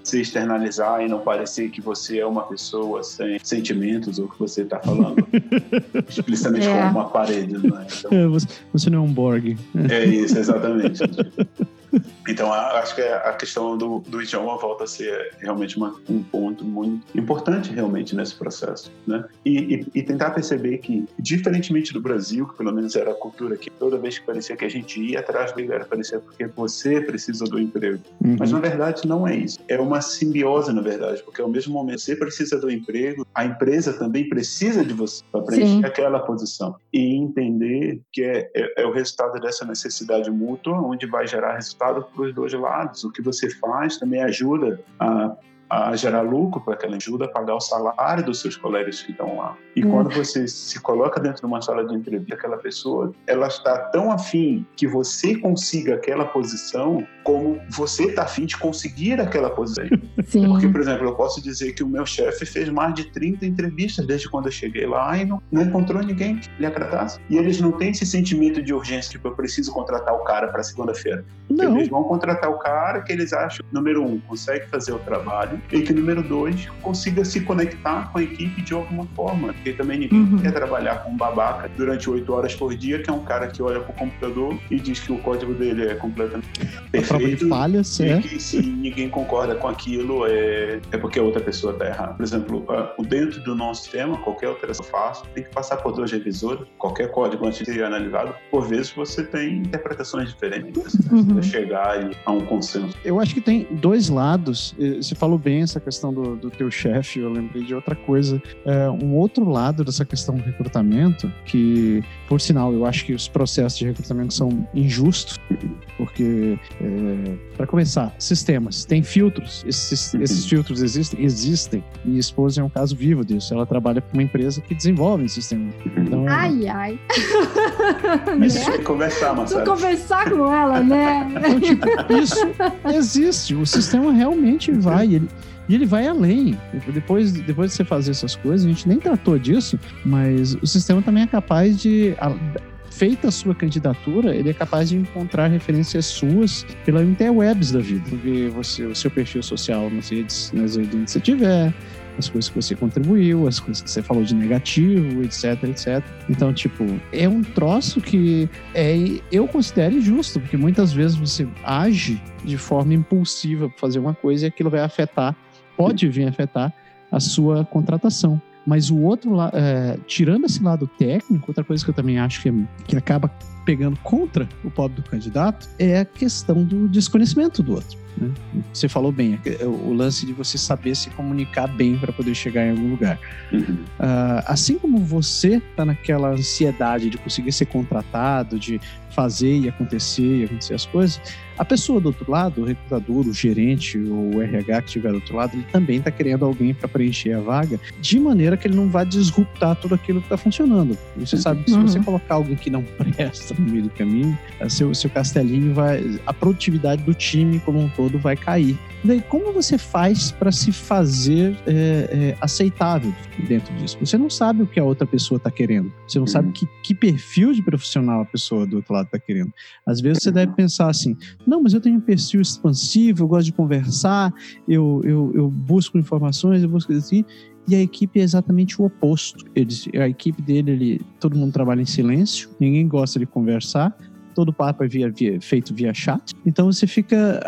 se externalizar e não parecer que você é uma pessoa sem sentimentos ou que você está falando explicitamente é. como uma parede, não é? Então, é, você, você não é um Borg. É isso, exatamente. Então, acho que a questão do, do idioma volta a ser realmente uma, um ponto muito importante realmente nesse processo, né? E, e, e, tentar perceber que, diferentemente do Brasil, que pelo menos era a cultura que toda vez que parecia que a gente ia atrás do era parecia porque você precisa do emprego. Uhum. Mas na verdade não é isso. É uma simbiose, na verdade, porque ao mesmo momento você precisa do emprego, a empresa também precisa de você para preencher Sim. aquela posição e entender que é, é, é o resultado dessa necessidade mútua, onde vai gerar resultado para os dois lados. O que você faz também ajuda a a gerar lucro para aquela ajuda a pagar o salário dos seus colegas que estão lá. E hum. quando você se coloca dentro de uma sala de entrevista, aquela pessoa, ela está tão afim que você consiga aquela posição como você está afim de conseguir aquela posição. Sim. Porque, por exemplo, eu posso dizer que o meu chefe fez mais de 30 entrevistas desde quando eu cheguei lá e não, não encontrou ninguém que lhe agradasse. E eles não têm esse sentimento de urgência, tipo, eu preciso contratar o cara para segunda-feira. Eles vão contratar o cara que eles acham, número um, consegue fazer o trabalho, e que, número dois, consiga se conectar com a equipe de alguma forma. Porque também ninguém uhum. quer trabalhar com um babaca durante oito horas por dia, que é um cara que olha para o computador e diz que o código dele é completamente perfeito. Falhas, e é. que se ninguém concorda com aquilo, é, é porque a outra pessoa está errada. Por exemplo, dentro do nosso sistema, qualquer alteração faço tem que passar por dois revisores. Qualquer código antes de ser analisado, por vezes você tem interpretações diferentes. Uhum. chegar a um consenso. Eu acho que tem dois lados. Você falou bem essa questão do, do teu chefe, eu lembrei de outra coisa. É, um outro lado dessa questão do recrutamento, que, por sinal, eu acho que os processos de recrutamento são injustos, porque, é, para começar, sistemas, tem filtros. Esses, esses filtros existem? Existem. Minha esposa é um caso vivo disso. Ela trabalha para uma empresa que desenvolve sistemas. Então, ai, ai. Isso né? conversar, Marcelo. conversar com ela, né? Então, tipo, isso existe. O sistema realmente vai. Ele, e ele vai além. Depois, depois de você fazer essas coisas, a gente nem tratou disso, mas o sistema também é capaz de. Feita a sua candidatura, ele é capaz de encontrar referências suas pela interwebs da vida. Porque você, o seu perfil social nas redes, nas redes que você tiver, as coisas que você contribuiu, as coisas que você falou de negativo, etc, etc. Então, tipo, é um troço que é, eu considero injusto, porque muitas vezes você age de forma impulsiva para fazer uma coisa e aquilo vai afetar pode vir afetar a sua contratação. Mas o outro lado, é, tirando esse lado técnico, outra coisa que eu também acho que, é, que acaba pegando contra o pobre do candidato é a questão do desconhecimento do outro. Né? Você falou bem, é, o lance de você saber se comunicar bem para poder chegar em algum lugar. Uhum. Uh, assim como você está naquela ansiedade de conseguir ser contratado, de fazer e acontecer e acontecer as coisas, a pessoa do outro lado, o recrutador, o gerente, o RH que estiver do outro lado, ele também está querendo alguém para preencher a vaga, de maneira que ele não vai disruptar tudo aquilo que está funcionando. Você sabe que se você uhum. colocar alguém que não presta no meio do caminho, seu, seu castelinho vai. a produtividade do time como um todo vai cair. Daí, como você faz para se fazer é, é, aceitável dentro disso? Você não sabe o que a outra pessoa está querendo. Você não sabe uhum. que, que perfil de profissional a pessoa do outro lado está querendo. Às vezes você deve pensar assim: não, mas eu tenho um perfil expansivo, eu gosto de conversar, eu, eu, eu busco informações, eu busco assim. E a equipe é exatamente o oposto. Eles, a equipe dele, ele, todo mundo trabalha em silêncio, ninguém gosta de conversar, todo papo é via, via, feito via chat. Então você fica.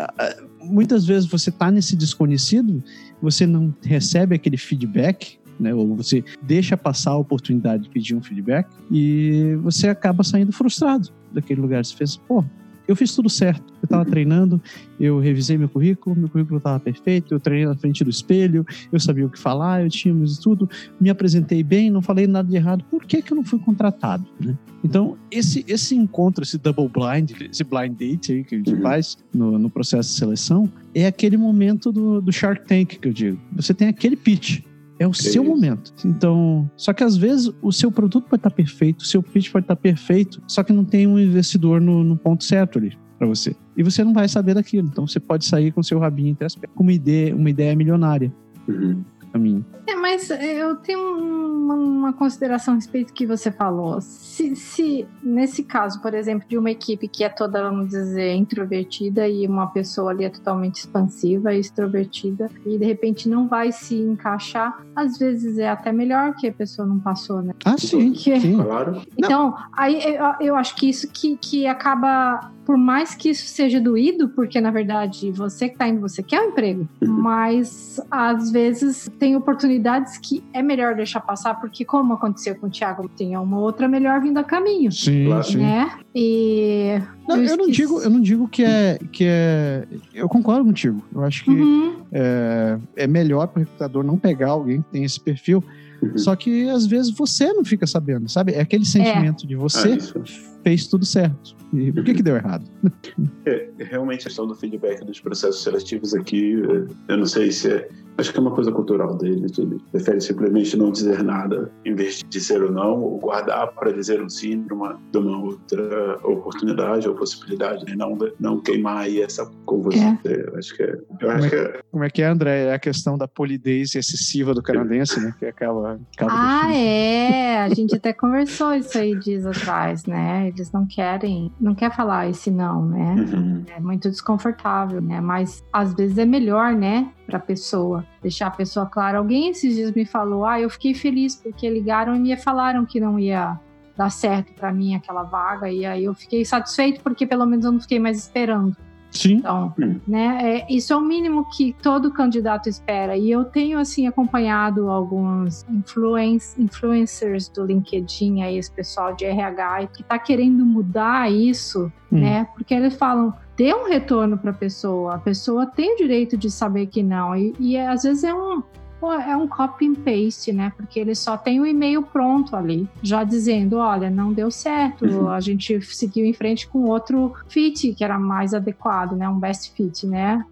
Muitas vezes você está nesse desconhecido, você não recebe aquele feedback. Né, ou você deixa passar a oportunidade de pedir um feedback e você acaba saindo frustrado daquele lugar. Você fez, pô, eu fiz tudo certo. Eu estava treinando, eu revisei meu currículo, meu currículo estava perfeito, eu treinei na frente do espelho, eu sabia o que falar, eu tinha tudo, me apresentei bem, não falei nada de errado. Por que, que eu não fui contratado? Né? Então, esse, esse encontro, esse double blind, esse blind date aí que a gente uhum. faz no, no processo de seleção, é aquele momento do, do Shark Tank que eu digo. Você tem aquele pitch. É o que seu isso? momento. Então, só que às vezes o seu produto pode estar perfeito, o seu pitch pode estar perfeito, só que não tem um investidor no, no ponto certo ali para você. E você não vai saber daquilo. Então você pode sair com seu rabinho entre as pernas com uma ideia, uma ideia milionária. Uhum. Caminho. É, mas eu tenho uma, uma consideração a respeito do que você falou. Se, se, nesse caso, por exemplo, de uma equipe que é toda, vamos dizer, introvertida e uma pessoa ali é totalmente expansiva e extrovertida e de repente não vai se encaixar, às vezes é até melhor que a pessoa não passou, né? Ah, sim, Porque... sim. Claro. Então, aí eu, eu acho que isso que, que acaba por mais que isso seja doído, porque na verdade você que está indo, você quer um emprego, Uhum. mas às vezes tem oportunidades que é melhor deixar passar, porque como aconteceu com o Thiago, tem uma outra melhor vindo a caminho, Sim, Claro. sim. né? E Não, eu, não digo, eu não digo que é, que é. Eu concordo contigo. Eu acho que Uhum. é, é melhor para o recrutador não pegar alguém que tem esse perfil. Uhum. Só que às vezes você não fica sabendo, sabe? É aquele sentimento de É você isso. Fez tudo certo. E por que, que deu errado? É, realmente a questão do feedback dos processos seletivos aqui, é, eu não sei se é. Acho que é uma coisa cultural dele. que Ele prefere simplesmente não dizer nada, em vez de dizer ou não, ou guardar para dizer um sim de uma, de uma outra oportunidade ou possibilidade, né? não, não queimar aí essa com você. Eu acho que é. Eu acho que é Como é que é, André? É a questão da polidez excessiva do canadense, né? Que acaba. acaba Ah, é. A gente até conversou isso aí dias atrás, né? Eles não querem, não quer falar esse não, né? Uhum. É muito desconfortável, né? Mas às vezes é melhor, né? Pra pessoa. Deixar a pessoa clara. Alguém esses dias me falou: ah, eu fiquei feliz porque ligaram e me falaram que não ia dar certo pra mim aquela vaga. E aí eu fiquei satisfeito porque pelo menos eu não fiquei mais esperando. Sim. Então, Hum. né, é, isso é o mínimo que todo candidato espera. E eu tenho, assim, acompanhado alguns influen- influencers do LinkedIn, aí, esse pessoal de RH, que tá querendo mudar isso, Hum. né? Porque eles falam, dê um retorno para a pessoa. A pessoa tem o direito de saber que não. E, e às vezes é um pô, é um copy and paste, né? Porque ele só tem o e-mail pronto ali, já dizendo, olha, não deu certo, Uhum. a gente seguiu em frente com outro fit que era mais adequado, né? Um best fit, né?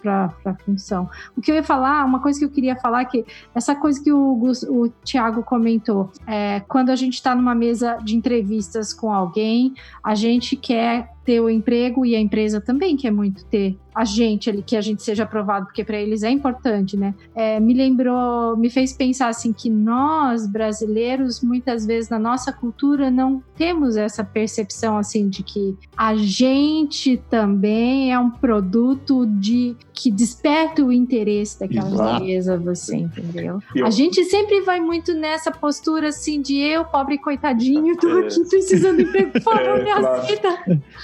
Para a função. O que eu ia falar, uma coisa que eu queria falar que essa coisa que o, o Thiago comentou, é, quando a gente está numa mesa de entrevistas com alguém, a gente quer ter o emprego e a empresa também quer muito ter a gente ali, que a gente seja aprovado, porque para eles é importante, né? É, me lembrou, me fez pensar assim que nós brasileiros muitas vezes na nossa cultura não temos essa percepção assim de que a gente também é um produto de que desperta o interesse daquela Exato. empresa, você entendeu? Eu- A gente sempre vai muito nessa postura assim de eu, pobre coitadinho, tô É. aqui precisando de emprego, por favor, É, me claro. aceita.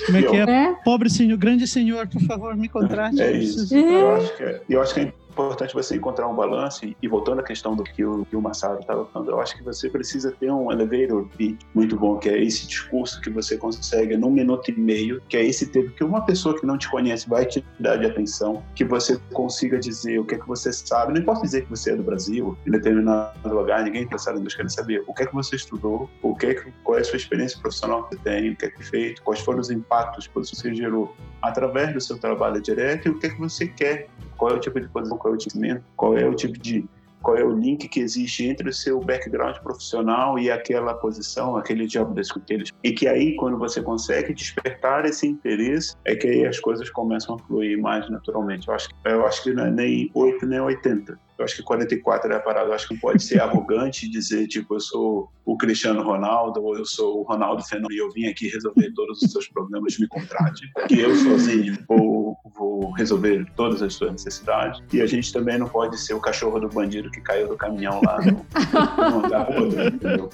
Como é que é? Né? Pobre senhor, grande senhor, por favor, me contrate. É isso. Eu acho que é, eu acho que é importante você encontrar um balanço e, voltando à questão do que o, que o Massaro estava falando, eu acho que você precisa ter um elevator pitch muito bom, que é esse discurso que você consegue num minuto e meio, que é esse tempo que uma pessoa que não te conhece vai te dar de atenção, que você consiga dizer o que é que você sabe, não importa dizer que você é do Brasil, em determinado lugar, ninguém é interessado em Deus saber o que é que você estudou, o que é que, qual é a sua experiência profissional que você tem, o que é que foi feito, quais foram os impactos que você gerou através do seu trabalho direto e o que é que você quer, qual é o tipo de posição, qual é o tipo qual é o tipo de qual é o link que existe entre o seu background profissional e aquela posição, aquele job description. E que aí, quando você consegue despertar esse interesse, é que aí as coisas começam a fluir mais naturalmente. Eu acho, eu acho que não é nem 8 nem 80. Eu acho que 44 é a parada. Eu acho que não pode ser arrogante dizer, tipo, eu sou o Cristiano Ronaldo ou eu sou o Ronaldo Fenômeno e eu vim aqui resolver todos os seus problemas, me contrate. Que eu sozinho vou, vou resolver todas as suas necessidades. E a gente também não pode ser o cachorro do bandido que caiu do caminhão lá no, no andar outro, entendeu?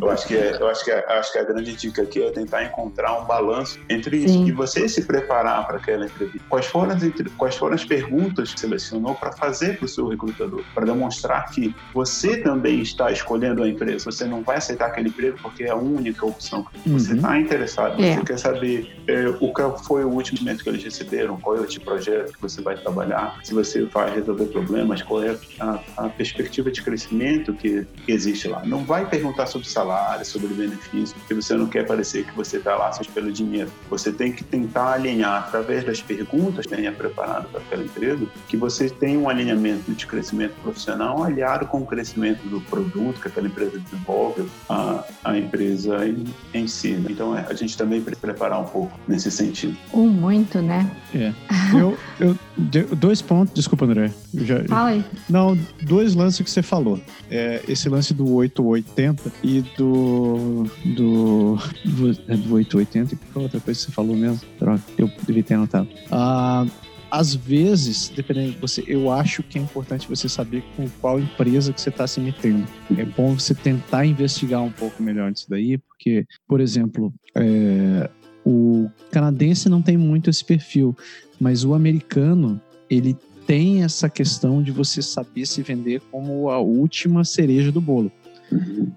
Eu acho que, é, eu acho que, é, acho que a grande dica aqui é tentar encontrar um balanço entre isso Sim. e você se preparar para aquela entrevista. Quais foram as, quais foram as perguntas que selecionou para fazer para o seu recrutador? Para demonstrar que você também está escolhendo a empresa. Você não vai aceitar aquele emprego porque é a única opção. Você Uhum. está interessado, É. você quer saber é, o que foi o último momento que eles receberam, qual é o tipo de projeto que você vai trabalhar, se você vai resolver problemas, qual é a, a perspectiva de crescimento que, que existe lá. Não vai perguntar sobre salário, sobre benefício, porque você não quer parecer que você está lá só pelo dinheiro. Você tem que tentar alinhar através das perguntas que tenha preparado para aquela empresa, que você tenha um alinhamento de crescimento profissional aliado com o crescimento do produto que aquela empresa desenvolve, ah, a empresa em, em si. Né? Então é, a gente também precisa preparar um pouco nesse sentido. Um muito, né? É. Eu, eu, dois pontos, desculpa, André. já, Fala aí. Não, dois lances que você falou. É, esse lance do 880 e do. do. do, é do 880 e qual outra coisa que você falou mesmo? Droga, eu devia ter anotado. Ah às vezes, dependendo de você, eu acho que é importante você saber com qual empresa que você está se metendo. É bom você tentar investigar um pouco melhor nisso daí, porque, por exemplo, é, o canadense não tem muito esse perfil, mas o americano, ele tem essa questão de você saber se vender como a última cereja do bolo.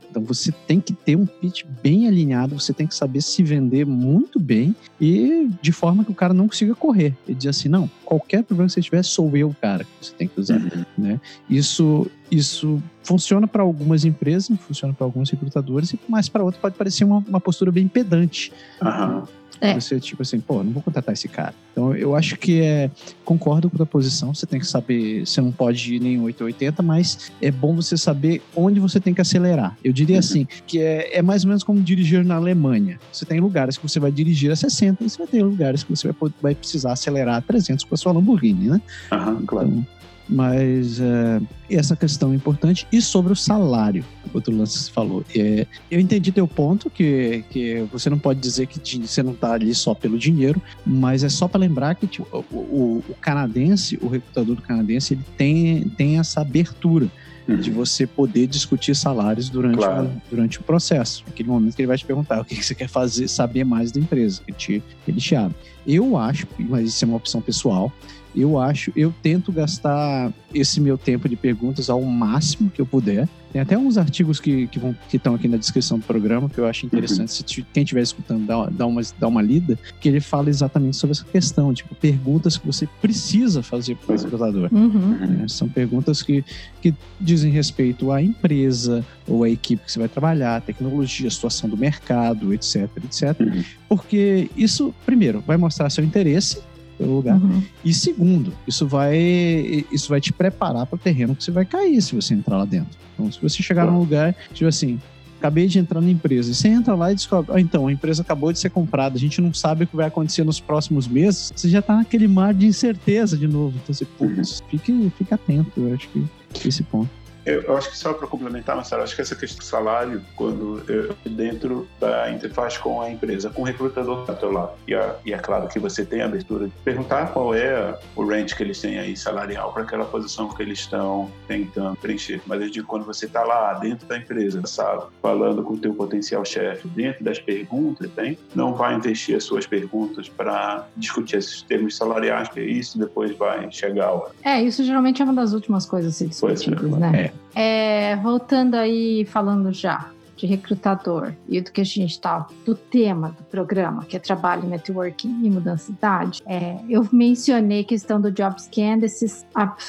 Então você tem que ter um pitch bem alinhado, você tem que saber se vender muito bem e de forma que o cara não consiga correr. E dizer assim, não, qualquer problema que você tiver, sou eu o cara que você tem que usar. Uhum. Né? Isso, isso funciona para algumas empresas, funciona para alguns recrutadores, mas para outros pode parecer uma, uma postura bem pedante. Uhum. É. Você, tipo assim, pô, não vou contratar esse cara. Então, eu acho que é. Concordo com a posição, você tem que saber. Você não pode ir nem 880, mas é bom você saber onde você tem que acelerar. Eu diria uhum. assim, que é, é mais ou menos como dirigir na Alemanha. Você tem lugares que você vai dirigir a 60 e você vai ter lugares que você vai, vai precisar acelerar a 300 com a sua Lamborghini, né? Aham, claro. Então, mas é, essa questão é importante. E sobre o salário, outro lance que você falou. É, eu entendi teu ponto, que, que você não pode dizer que você não está ali só pelo dinheiro, mas é só para lembrar que tipo, o, o, o, canadense, o recrutador do canadense, ele tem, tem essa abertura. Uhum. De você poder discutir salários durante, claro. o, durante o processo. Naquele momento que ele vai te perguntar o que, que você quer fazer, saber mais da empresa, que te, ele te abre. Eu acho, mas isso é uma opção pessoal, eu acho, eu tento gastar esse meu tempo de perguntas ao máximo que eu puder. Tem até uns artigos que que vão que estão aqui na descrição do programa que eu acho interessante. Uhum. Se quem estiver escutando dá, dá, uma, dá uma lida, que ele fala exatamente sobre essa questão, tipo, perguntas que você precisa fazer para o recrutador. Uhum. É, são perguntas que, que dizem respeito à empresa ou à equipe que você vai trabalhar, tecnologia, situação do mercado, etc, etc. Uhum. Porque isso, primeiro, vai mostrar seu interesse pelo lugar. Uhum. E segundo, isso vai, isso vai te preparar para o terreno que você vai cair se você entrar lá dentro. Então, se você chegar num lugar, tipo assim, acabei de entrar na empresa, e você entra lá e descobre, ah, então, a empresa acabou de ser comprada, a gente não sabe o que vai acontecer nos próximos meses, você já está naquele mar de incerteza de novo. Então, você, putz, fique, fique atento, eu acho que esse ponto. Eu, eu, acho que só para complementar, Marcelo, acho que essa questão do salário, quando eu, dentro da interface com a empresa, com o recrutador do teu lado, e, a, e é claro que você tem a abertura de perguntar qual é o range que eles têm aí salarial para aquela posição que eles estão tentando preencher. Mas eu digo, quando você está lá dentro da empresa, sala, falando com o teu potencial chefe, dentro das perguntas, tem, não vai investir as suas perguntas para discutir esses termos salariais, porque isso depois vai chegar a hora. É, isso geralmente é uma das últimas coisas a ser discutidas, é, né? É. É, voltando aí, falando já de recrutador e do que a gente está, do tema do programa, que é trabalho, networking e mudança de idade, é, eu mencionei questão do JobScan, desses,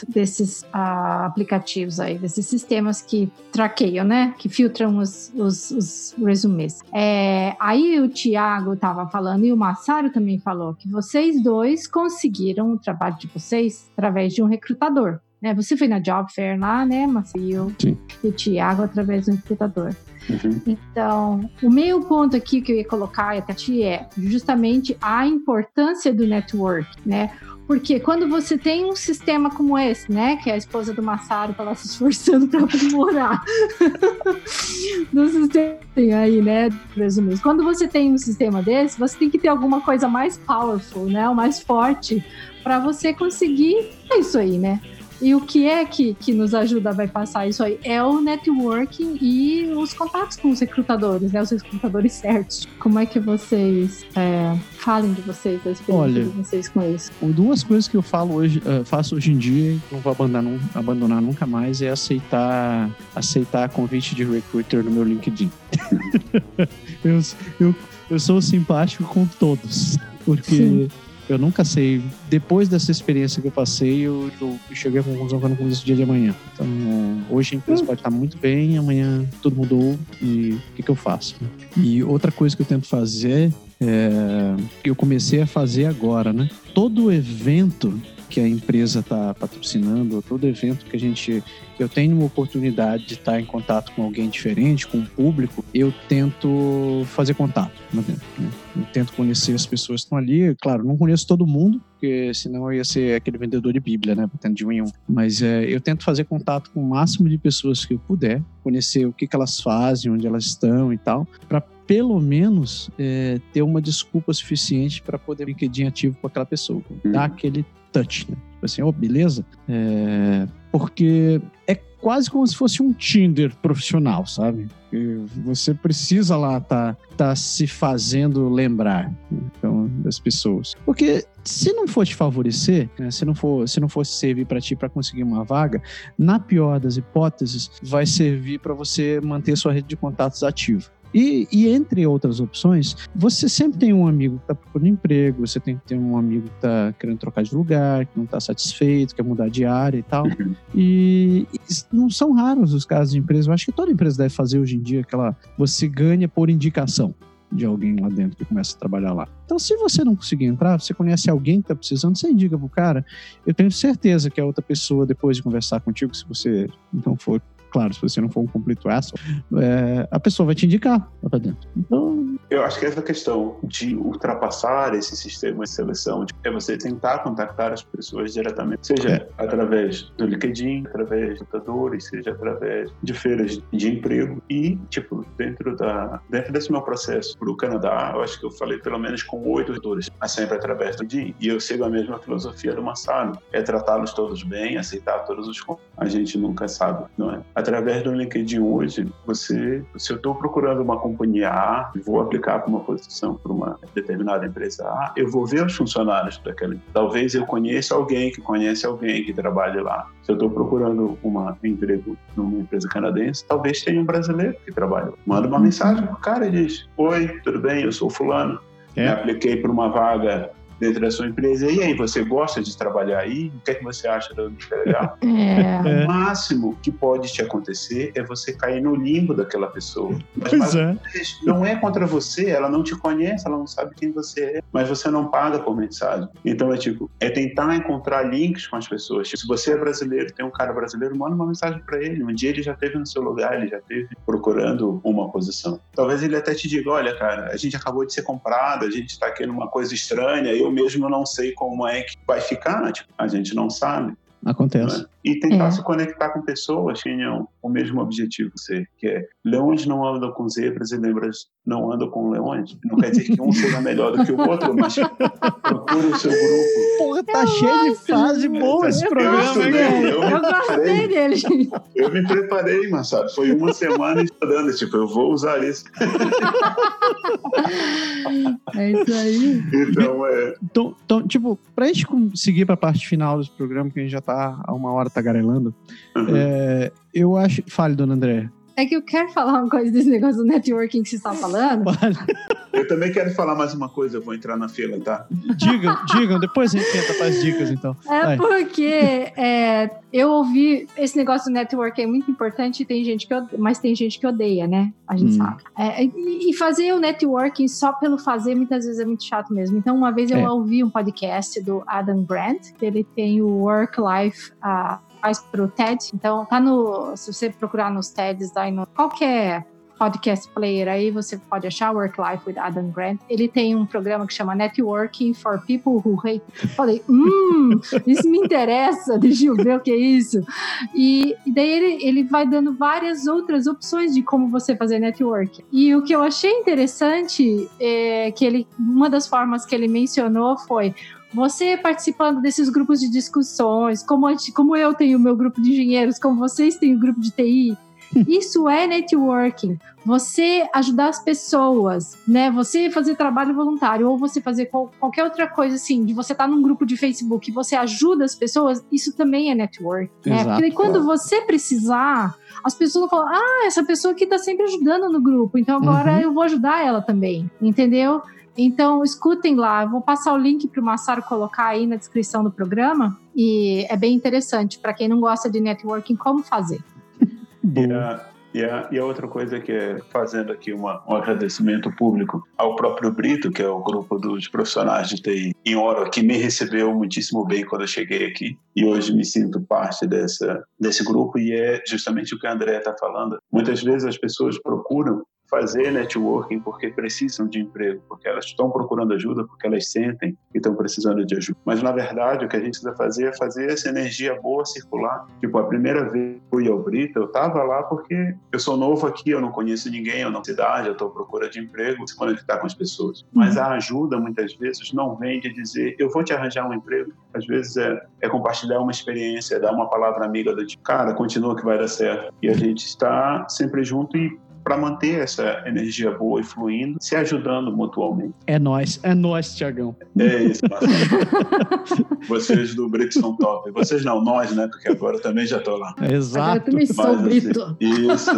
desses uh, aplicativos aí, desses sistemas que traqueiam, né? Que filtram os, os, os resumês. É, aí o Tiago estava falando e o Massaro também falou que vocês dois conseguiram o trabalho de vocês através de um recrutador. Né? Você foi na Job Fair lá, né, Marcio? Sim. E o Tiago através do recrutador. Uhum. Então, o meio ponto aqui que eu ia colocar, Tati, é justamente a importância do network, né? Porque quando você tem um sistema como esse, né, que é a esposa do Massaro está lá se esforçando para aprimorar no sistema aí, né, resumindo. Quando você tem um sistema desse, você tem que ter alguma coisa mais powerful, né, o mais forte para você conseguir é isso aí, né? E o que é que, que nos ajuda vai passar isso aí? É o networking e os contatos com os recrutadores, né? Os recrutadores certos. Como é que vocês é, falem de vocês, da experiência Olha, de vocês com isso? Duas coisas que eu falo hoje, uh, faço hoje em dia e não vou abandonar, abandonar nunca mais é aceitar aceitar convite de recruiter no meu LinkedIn. eu, eu, eu sou simpático com todos, porque Sim eu nunca sei. Depois dessa experiência que eu passei, eu, eu cheguei à conclusão que eu não começo o dia de amanhã. Então, hoje a empresa hum. pode estar muito bem, amanhã tudo mudou e o que, que eu faço? E outra coisa que eu tento fazer é, que eu comecei a fazer agora, né? Todo evento que a empresa está patrocinando, todo evento que a gente eu tenho uma oportunidade de estar em contato com alguém diferente, com o público, eu tento fazer contato lá dentro. Né? Eu tento conhecer as pessoas que estão ali. Claro, não conheço todo mundo, porque senão eu ia ser aquele vendedor de Bíblia, né? Botando de um em um. Mas é, eu tento fazer contato com o máximo de pessoas que eu puder, conhecer o que, que elas fazem, onde elas estão e tal, para pelo menos é, ter uma desculpa suficiente para poder LinkedIn ativo com aquela pessoa, dar uhum. aquele touch, né? Tipo assim, oh, beleza? É, porque é quase como se fosse um Tinder profissional, sabe? você precisa lá tá, tá se fazendo lembrar né? então, das pessoas. Porque se não for te favorecer, né, se não for se não for servir para ti para conseguir uma vaga, na pior das hipóteses, vai servir para você manter sua rede de contatos ativa. E, e, entre outras opções, você sempre tem um amigo que está procurando emprego, você tem que ter um amigo que está querendo trocar de lugar, que não está satisfeito, quer mudar de área e tal. Uhum. E, e, não são raros os casos de empresa. Eu acho que toda empresa deve fazer hoje em dia aquela. Você ganha por indicação de alguém lá dentro que começa a trabalhar lá. Então, se você não conseguir entrar, você conhece alguém que está precisando, você indica pro cara. Eu tenho certeza que a outra pessoa, depois de conversar contigo, se você não for claro, se você não for um completo asshole, é, a pessoa vai te indicar lá pra dentro. Então. Eu acho que essa questão de ultrapassar esse sistema de seleção é você tentar contactar as pessoas diretamente, seja é. através do LinkedIn, através de computadores, seja através de feiras de emprego e, tipo, dentro, da, dentro desse meu processo para o Canadá, eu acho que eu falei pelo menos com oito editores, mas sempre através do LinkedIn. E eu sigo a mesma filosofia do Massaro, é tratá-los todos bem, aceitar todos os a gente nunca sabe, não é? Através do LinkedIn hoje, você, se eu estou procurando uma companhia A, vou aplicar para uma posição para uma determinada empresa A, eu vou ver os funcionários daquela. Talvez eu conheça alguém que conhece alguém que trabalhe lá. Se eu estou procurando uma, um emprego numa empresa canadense, talvez tenha um brasileiro que trabalhe. Manda uma mensagem para o cara e diz: Oi, tudo bem? Eu sou fulano. É. Me apliquei para uma vaga dentro da sua empresa. E aí, você gosta de trabalhar aí? O que é que você acha da legal? É. O máximo que pode te acontecer é você cair no limbo daquela pessoa. Mas, pois é. Não é contra você, ela não te conhece, ela não sabe quem você é, mas você não paga por mensagem. Então é tipo, é tentar encontrar links com as pessoas. Tipo, se você é brasileiro, tem um cara brasileiro, manda uma mensagem para ele. Um dia ele já esteve no seu lugar, ele já esteve procurando uma posição. Talvez ele até te diga, olha, cara, a gente acabou de ser comprado, a gente está aqui numa coisa estranha, eu mesmo não sei como é que vai ficar, tipo, a gente não sabe. Acontece. Né? E tentar é. se conectar com pessoas que tenham o mesmo objetivo que você, que é leões não andam com zebras e zebras não andam com leões. Não quer dizer que um seja melhor do que o outro, mas procure o seu grupo. Porra, tá eu cheio de frase boa esse programa, hein? Eu, eu gostei dele. Eu me preparei, mas sabe? Foi uma semana estudando, tipo, eu vou usar isso. É isso aí. Então, é. Então, então tipo, pra gente seguir pra parte final desse programa, que a gente já tá há uma hora tagarelando, uhum. é, eu acho. Fale, dona André. É que eu quero falar uma coisa desse negócio do networking que você está falando. Eu também quero falar mais uma coisa, eu vou entrar na fila, tá? Digam, digam, depois a gente tenta fazer dicas, então. É Vai. porque é, eu ouvi esse negócio do networking é muito importante, tem gente que odeia, mas tem gente que odeia, né? A gente hum. sabe. É, e fazer o networking só pelo fazer muitas vezes é muito chato mesmo. Então, uma vez eu é. ouvi um podcast do Adam Grant, que ele tem o Work Life. Uh, faz pro TED. Então, tá no. Se você procurar nos TEDs, aí no qualquer podcast player aí, você pode achar Work Life with Adam Grant. Ele tem um programa que chama Networking for People Who Hate. Falei, hum, isso me interessa, deixa eu ver o que é isso. E, e daí ele, ele vai dando várias outras opções de como você fazer networking. E o que eu achei interessante é que ele, uma das formas que ele mencionou foi você participando desses grupos de discussões, como, como eu tenho o meu grupo de engenheiros, como vocês têm o grupo de TI, isso é networking. Você ajudar as pessoas, né? Você fazer trabalho voluntário ou você fazer qual, qualquer outra coisa assim, de você estar tá num grupo de Facebook e você ajuda as pessoas, isso também é network. Né? Porque quando você precisar, as pessoas vão falar: ah, essa pessoa aqui está sempre ajudando no grupo, então agora uhum. eu vou ajudar ela também, entendeu? Então, escutem lá. Eu vou passar o link para o Massaro colocar aí na descrição do programa. E é bem interessante para quem não gosta de networking, como fazer. E, a, e a outra coisa que é fazendo aqui uma, um agradecimento público ao próprio Brito, que é o grupo dos profissionais de TI em Oro, que me recebeu muitíssimo bem quando eu cheguei aqui. E hoje me sinto parte dessa, desse grupo e é justamente o que a André está falando. Muitas vezes as pessoas procuram fazer networking porque precisam de emprego, porque elas estão procurando ajuda, porque elas sentem que estão precisando de ajuda. Mas, na verdade, o que a gente precisa fazer é fazer essa energia boa circular. Tipo, a primeira vez que fui ao Brito, eu estava lá porque eu sou novo aqui, eu não conheço ninguém, eu não tenho cidade, eu estou à procura de emprego, se conectar com as pessoas. Mas a ajuda, muitas vezes, não vem de dizer, eu vou te arranjar um emprego. Às vezes é, é compartilhar uma experiência, dar uma palavra amiga do tipo, cara, continua que vai dar certo. E a gente está sempre junto e para manter essa energia boa e fluindo, se ajudando mutuamente. É nós, é nós, Tiagão. É isso. Vocês do BRICS são top. Vocês não, nós, né? Porque agora eu também já estou lá. Exato. Eu também sou Mas, assim, Isso.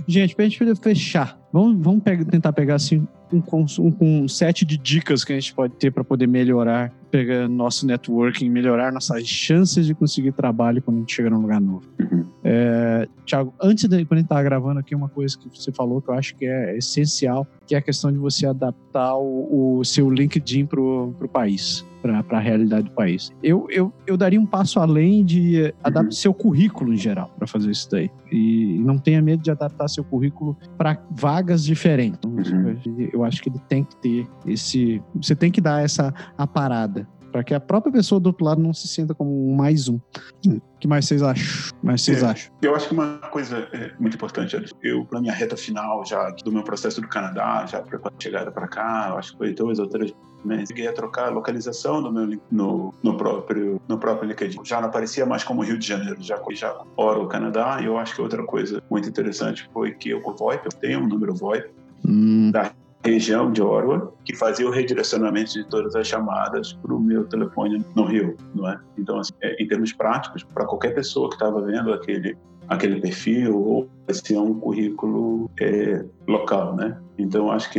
gente, para a gente fechar, vamos, vamos pegar, tentar pegar assim um, um, um set de dicas que a gente pode ter para poder melhorar pegar nosso networking, melhorar nossas chances de conseguir trabalho quando a gente chega num lugar novo. Uhum. É, Tiago, antes de quando a gente estava gravando aqui, uma coisa que você falou que eu acho que é essencial, que é a questão de você adaptar o, o seu LinkedIn para o país para a realidade do país. Eu, eu, eu daria um passo além de adaptar uhum. seu currículo em geral para fazer isso daí. E não tenha medo de adaptar seu currículo para vagas diferentes. Uhum. Eu acho que ele tem que ter esse. Você tem que dar essa a parada para que a própria pessoa do outro lado não se sinta como mais um. O que mais vocês acham? Mais vocês é, acham? Eu acho que uma coisa é muito importante, eu na minha reta final já do meu processo do Canadá, já para chegada para cá, eu acho que foi dois ou três meses, cheguei a trocar a localização do meu no, no próprio no próprio LinkedIn. Já não aparecia mais como Rio de Janeiro, já já ora o Canadá. E eu acho que outra coisa muito interessante foi que eu com VoIP, eu tenho um número VoIP hum. da região de Orwa, que fazia o redirecionamento de todas as chamadas para o meu telefone no Rio, não é? Então, assim, é, em termos práticos, para qualquer pessoa que estava vendo aquele aquele perfil ou ser um currículo é, local, né? Então acho que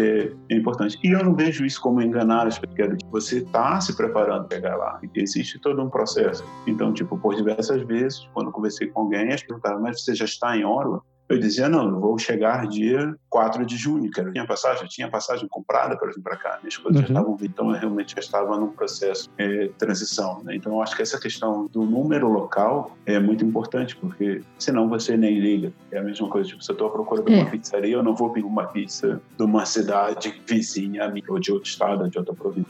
é, importante. E eu não vejo isso como enganar as pessoas. Você está se preparando para chegar lá. Existe todo um processo. Então, tipo, por diversas vezes, quando conversei com alguém, as perguntaram: mas você já está em Orwa? Eu dizia, não, eu vou chegar dia 4 de junho, que eu tinha passagem, tinha passagem comprada para vir para cá, minhas coisas uhum. já estavam então eu realmente já estava num processo de é, transição. Né? Então eu acho que essa questão do número local é muito importante, porque senão você nem liga. É a mesma coisa, tipo, se eu estou à procura de uma é. pizzaria, eu não vou pedir uma pizza de uma cidade vizinha a mim, ou de outro estado, de outra província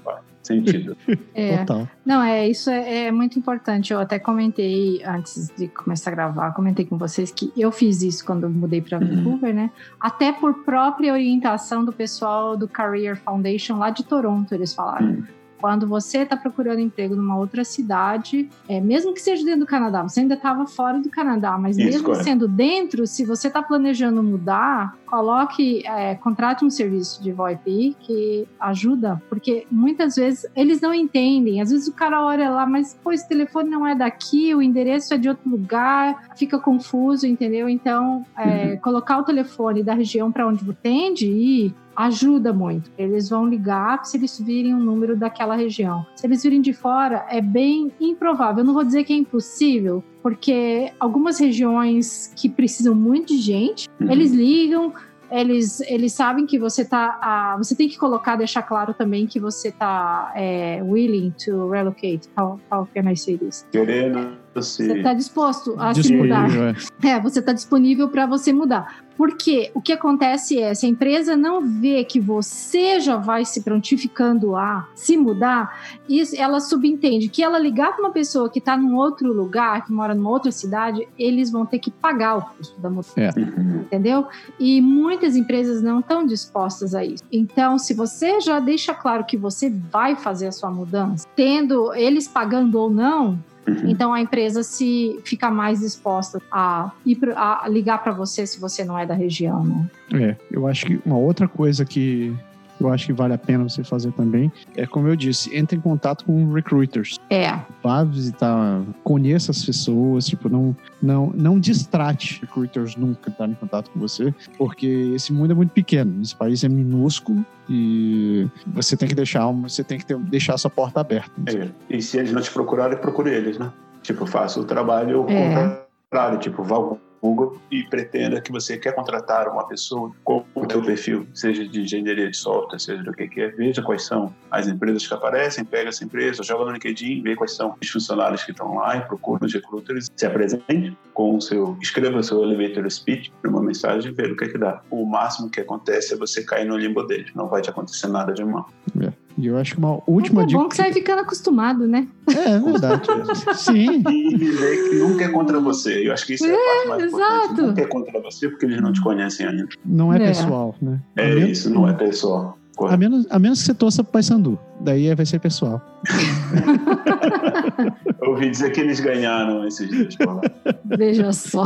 sentido. É. Total. Não, é, isso é, é, muito importante. Eu até comentei antes de começar a gravar, comentei com vocês que eu fiz isso quando eu mudei para uhum. Vancouver, uhum. né? Até por própria orientação do pessoal do Career Foundation lá de Toronto, eles falaram. Quando você está procurando emprego numa outra cidade, é, mesmo que seja dentro do Canadá, você ainda estava fora do Canadá, mas Isso, mesmo sendo dentro, se você está planejando mudar, coloque, é, contrate um serviço de VoIP que ajuda, porque muitas vezes eles não entendem. Às vezes o cara olha lá, mas pô, esse telefone não é daqui, o endereço é de outro lugar, fica confuso, entendeu? Então, é, uhum. colocar o telefone da região para onde você tende ir ajuda muito. Eles vão ligar se eles virem um número daquela região. Se eles virem de fora, é bem improvável. Eu não vou dizer que é impossível, porque algumas regiões que precisam muito de gente, uhum. eles ligam, eles, eles sabem que você tá. Ah, você tem que colocar, deixar claro também que você tá é, willing to relocate. How, how can I say this? Querendo você está disposto a se mudar. É, é você está disponível para você mudar. Porque o que acontece é, se a empresa não vê que você já vai se prontificando a se mudar, isso, ela subentende que ela ligar para uma pessoa que está num outro lugar, que mora numa outra cidade, eles vão ter que pagar o custo da mudança. É. Entendeu? E muitas empresas não estão dispostas a isso. Então, se você já deixa claro que você vai fazer a sua mudança, tendo eles pagando ou não, Uhum. Então a empresa se fica mais disposta a, ir a ligar para você se você não é da região, né? É, eu acho que uma outra coisa que eu acho que vale a pena você fazer também, é como eu disse, entre em contato com recruiters. É. Vá visitar, conheça as pessoas, tipo, não, não, não distrate recruiters nunca estar em contato com você, porque esse mundo é muito pequeno, esse país é minúsculo e você tem que deixar, você tem que ter, deixar a sua porta aberta. É. E se eles não te procurarem, procure eles, né? Tipo, faça o trabalho é. contrário, tipo, vá Google e pretenda que você quer contratar uma pessoa com o seu perfil, seja de engenharia de software, seja do que quer, veja quais são as empresas que aparecem, pega essa empresa, joga no LinkedIn, vê quais são os funcionários que estão lá e procura os recruters, se apresente com o seu, escreva o seu elevator speech, uma mensagem e vê o que, é que dá. O máximo que acontece é você cair no limbo dele, não vai te acontecer nada de mal. É. E eu acho que uma última é dica. É bom que você vai ficando acostumado, né? É, é verdade. Sim. E dizer que nunca é contra você. Eu acho que isso é, é a parte mais exato. importante. Nunca é contra você porque eles não te conhecem ainda. Não é, é. pessoal, né? É isso, não é pessoal. A menos, a menos que você torça pro Paysandu. Daí vai ser pessoal. Eu ouvi dizer que eles ganharam esses dias por lá. Veja só.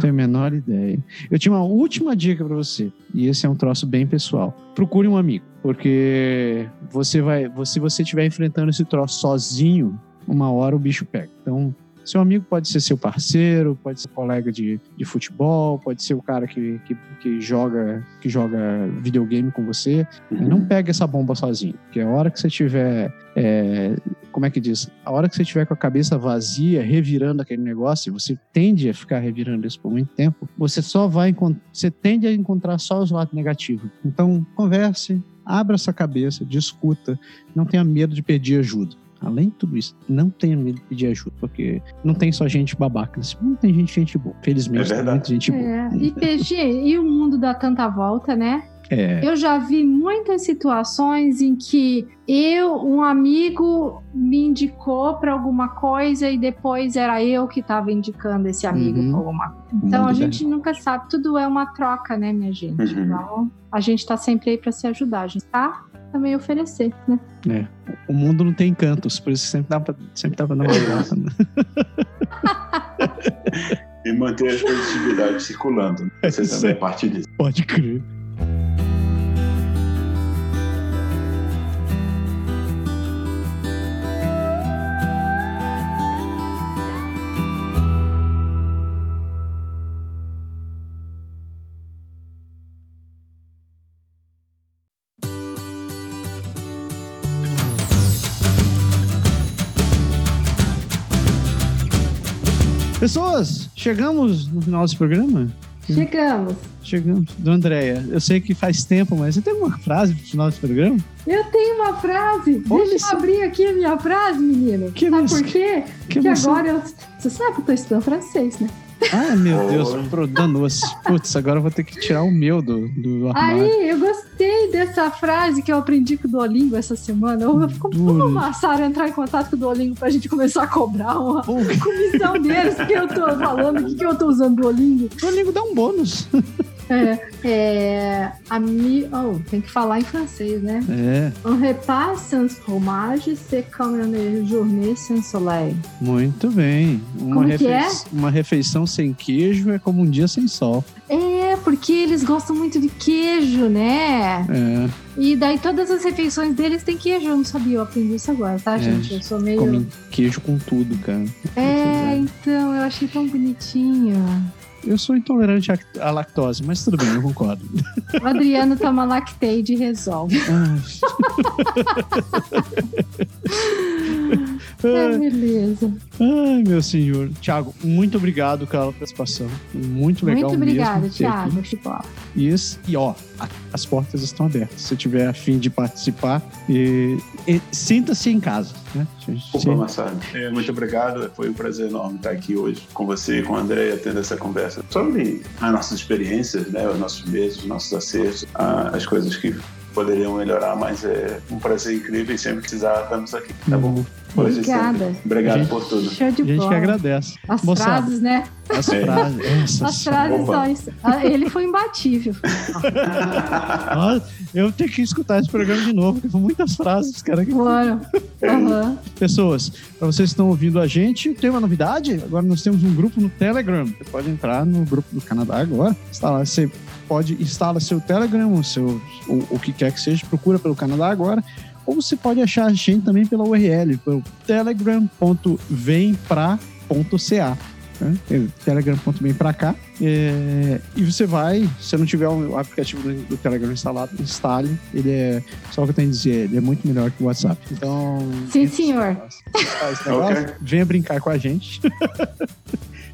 Tenho a menor ideia. Eu tinha uma última dica para você. E esse é um troço bem pessoal. Procure um amigo. Porque você vai. Se você estiver enfrentando esse troço sozinho, uma hora o bicho pega. Então, seu amigo pode ser seu parceiro, pode ser colega de, de futebol, pode ser o cara que, que, que joga que joga videogame com você. Uhum. Não pegue essa bomba sozinho, porque a hora que você tiver, é, como é que diz? A hora que você tiver com a cabeça vazia, revirando aquele negócio, você tende a ficar revirando isso por muito tempo, você só vai você tende a encontrar só os lados negativos. Então, converse, abra sua cabeça, discuta, não tenha medo de pedir ajuda. Além de tudo isso, não tenha medo de pedir ajuda, porque não tem só gente babaca. Não tem gente, gente boa. Felizmente, é tem muita gente boa. É. E PG, e o mundo dá tanta volta, né? É. Eu já vi muitas situações em que eu, um amigo me indicou para alguma coisa e depois era eu que estava indicando esse amigo uhum. para alguma coisa. Então a gente nunca sabe, tudo é uma troca, né, minha gente? Uhum. Então a gente está sempre aí para se ajudar, a gente tá também oferecer, né? É. O mundo não tem encantos, por isso sempre dá pra, sempre dar uma graça. Né? e manter as positividades circulando. Você é também é parte disso. Pode crer. Pessoas, chegamos no final desse programa? Chegamos. Chegamos. Do Andréia, eu sei que faz tempo, mas você tem uma frase pro final desse programa? Eu tenho uma frase. Olha Deixa eu abrir aqui a minha frase, menino. Que sabe por quê? Que Porque agora eu. Você sabe que eu tô estudando francês, né? Ai, meu Deus, danou-se. Putz, agora eu vou ter que tirar o meu do, do armário. Aí, eu gostei dessa frase que eu aprendi com o Duolingo essa semana. Eu, como uma Sara entrar em contato com o Duolingo pra gente começar a cobrar uma comissão deles, que eu tô falando, o que, que eu tô usando Duolingo? Duolingo dá um bônus. É, é, ami... oh, tem que falar em francês, né? É. Un repas sans fromage, c'est comme une journée sans soleil. Muito bem. Uma, como refe... é? uma refeição sem queijo é como um dia sem sol. É, porque eles gostam muito de queijo, né? É. E daí todas as refeições deles têm queijo. Eu não sabia, eu aprendi isso agora, tá, é, gente? Eu sou meio. Comem queijo com tudo, cara. É, então, eu achei tão bonitinho. Eu sou intolerante à lactose, mas tudo bem, eu concordo. O Adriano toma Lactaid e resolve. Ah, beleza. Ai, meu senhor. Tiago, muito obrigado pela participação. Muito legal Muito obrigada, Tiago. E, e ó, as portas estão abertas. Se tiver afim de participar, e, e sinta-se em casa. Né? Opa. É, muito obrigado. Foi um prazer enorme estar aqui hoje com você e com a Andréia, tendo essa conversa sobre as nossas experiências, né? os nossos meses, os nossos acertos, as coisas que poderiam melhorar, mas é um prazer incrível e sempre precisar estamos aqui, tá bom? Uhum. Obrigada. Obrigado gente, por tudo. Show de bola. A gente que agradece. As Moçada, frases, né? As é. frases. Essas As frases são isso. Ah, ele foi imbatível. eu tenho que escutar esse programa de novo, porque foram muitas frases, cara. Claro. Uhum. Pessoas, para vocês que estão ouvindo a gente, tem uma novidade. Agora nós temos um grupo no Telegram. Você pode entrar no grupo do Canadá agora. Está lá, você pode instalar seu Telegram, seu o, o que quer que seja, procura pelo Canadá agora ou você pode achar a gente também pela URL, pelo telegram.vempra.ca. Né? Telegram.vem pra cá. É, e você vai, se não tiver o aplicativo do, do, Telegram instalado, instale. Ele é, só o que eu tenho a dizer, ele é muito melhor que o WhatsApp. Então. Sim, senhor. okay. Venha brincar com a gente.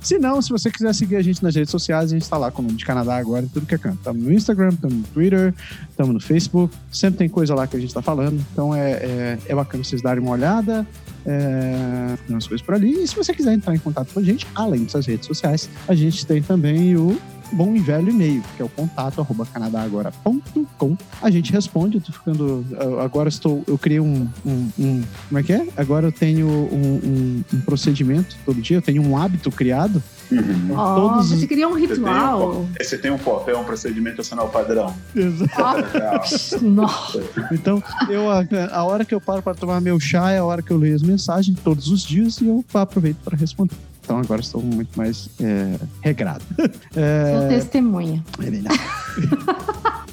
Se não, se você quiser seguir a gente nas redes sociais, a gente está lá com o nome de Canadá agora, tudo que é canto. Estamos no Instagram, estamos no Twitter, estamos no Facebook, sempre tem coisa lá que a gente está falando. Então é, é, é, bacana vocês darem uma olhada. É, umas coisas por ali. E se você quiser entrar em contato com a gente, além dessas redes sociais, a gente tem também o bom e velho e-mail, que é o contato arroba canadagora.com. A gente responde, eu tô ficando. Agora estou. Eu criei um, um, um Como é que é? Agora eu tenho um, um, um procedimento todo dia, eu tenho um hábito criado. Uhum. Oh, todos você cria um ritual. Você tem um, papel, um procedimento acional padrão. Exato. Nossa. Então, eu, a, a hora que eu paro para tomar meu chá é a hora que eu leio as mensagens todos os dias e eu aproveito para responder. Então agora estou muito mais é, regrado. É... Sou testemunha. É verdade.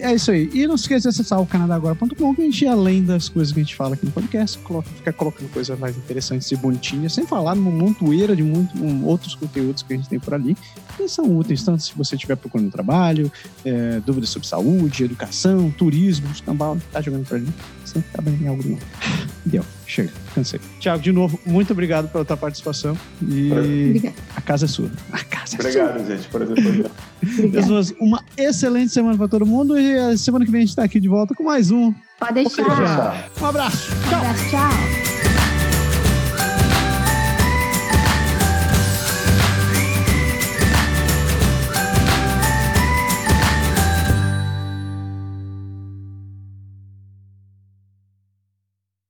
é isso aí. E não se esqueça de acessar o canadagora.com, que a gente, além das coisas que a gente fala aqui no podcast, coloca, fica colocando coisas mais interessantes e bonitinhas, sem falar numa montoeira de muito, um, outros conteúdos que a gente tem por ali, que são úteis, tanto se você estiver procurando trabalho, é, dúvidas sobre saúde, educação, turismo, tambal, tá jogando por ali, sempre tá bem em algo novo. Deu, chega, cansei. Tiago, de novo, muito obrigado pela tua participação e Obrigada. a casa é sua. A casa é obrigado, sua. gente, por exemplo. Pessoas, uma excelente semana para todo mundo e a semana que vem a gente está aqui de volta com mais um. Pode deixar. Um abraço. Tchau. Um abraço, tchau.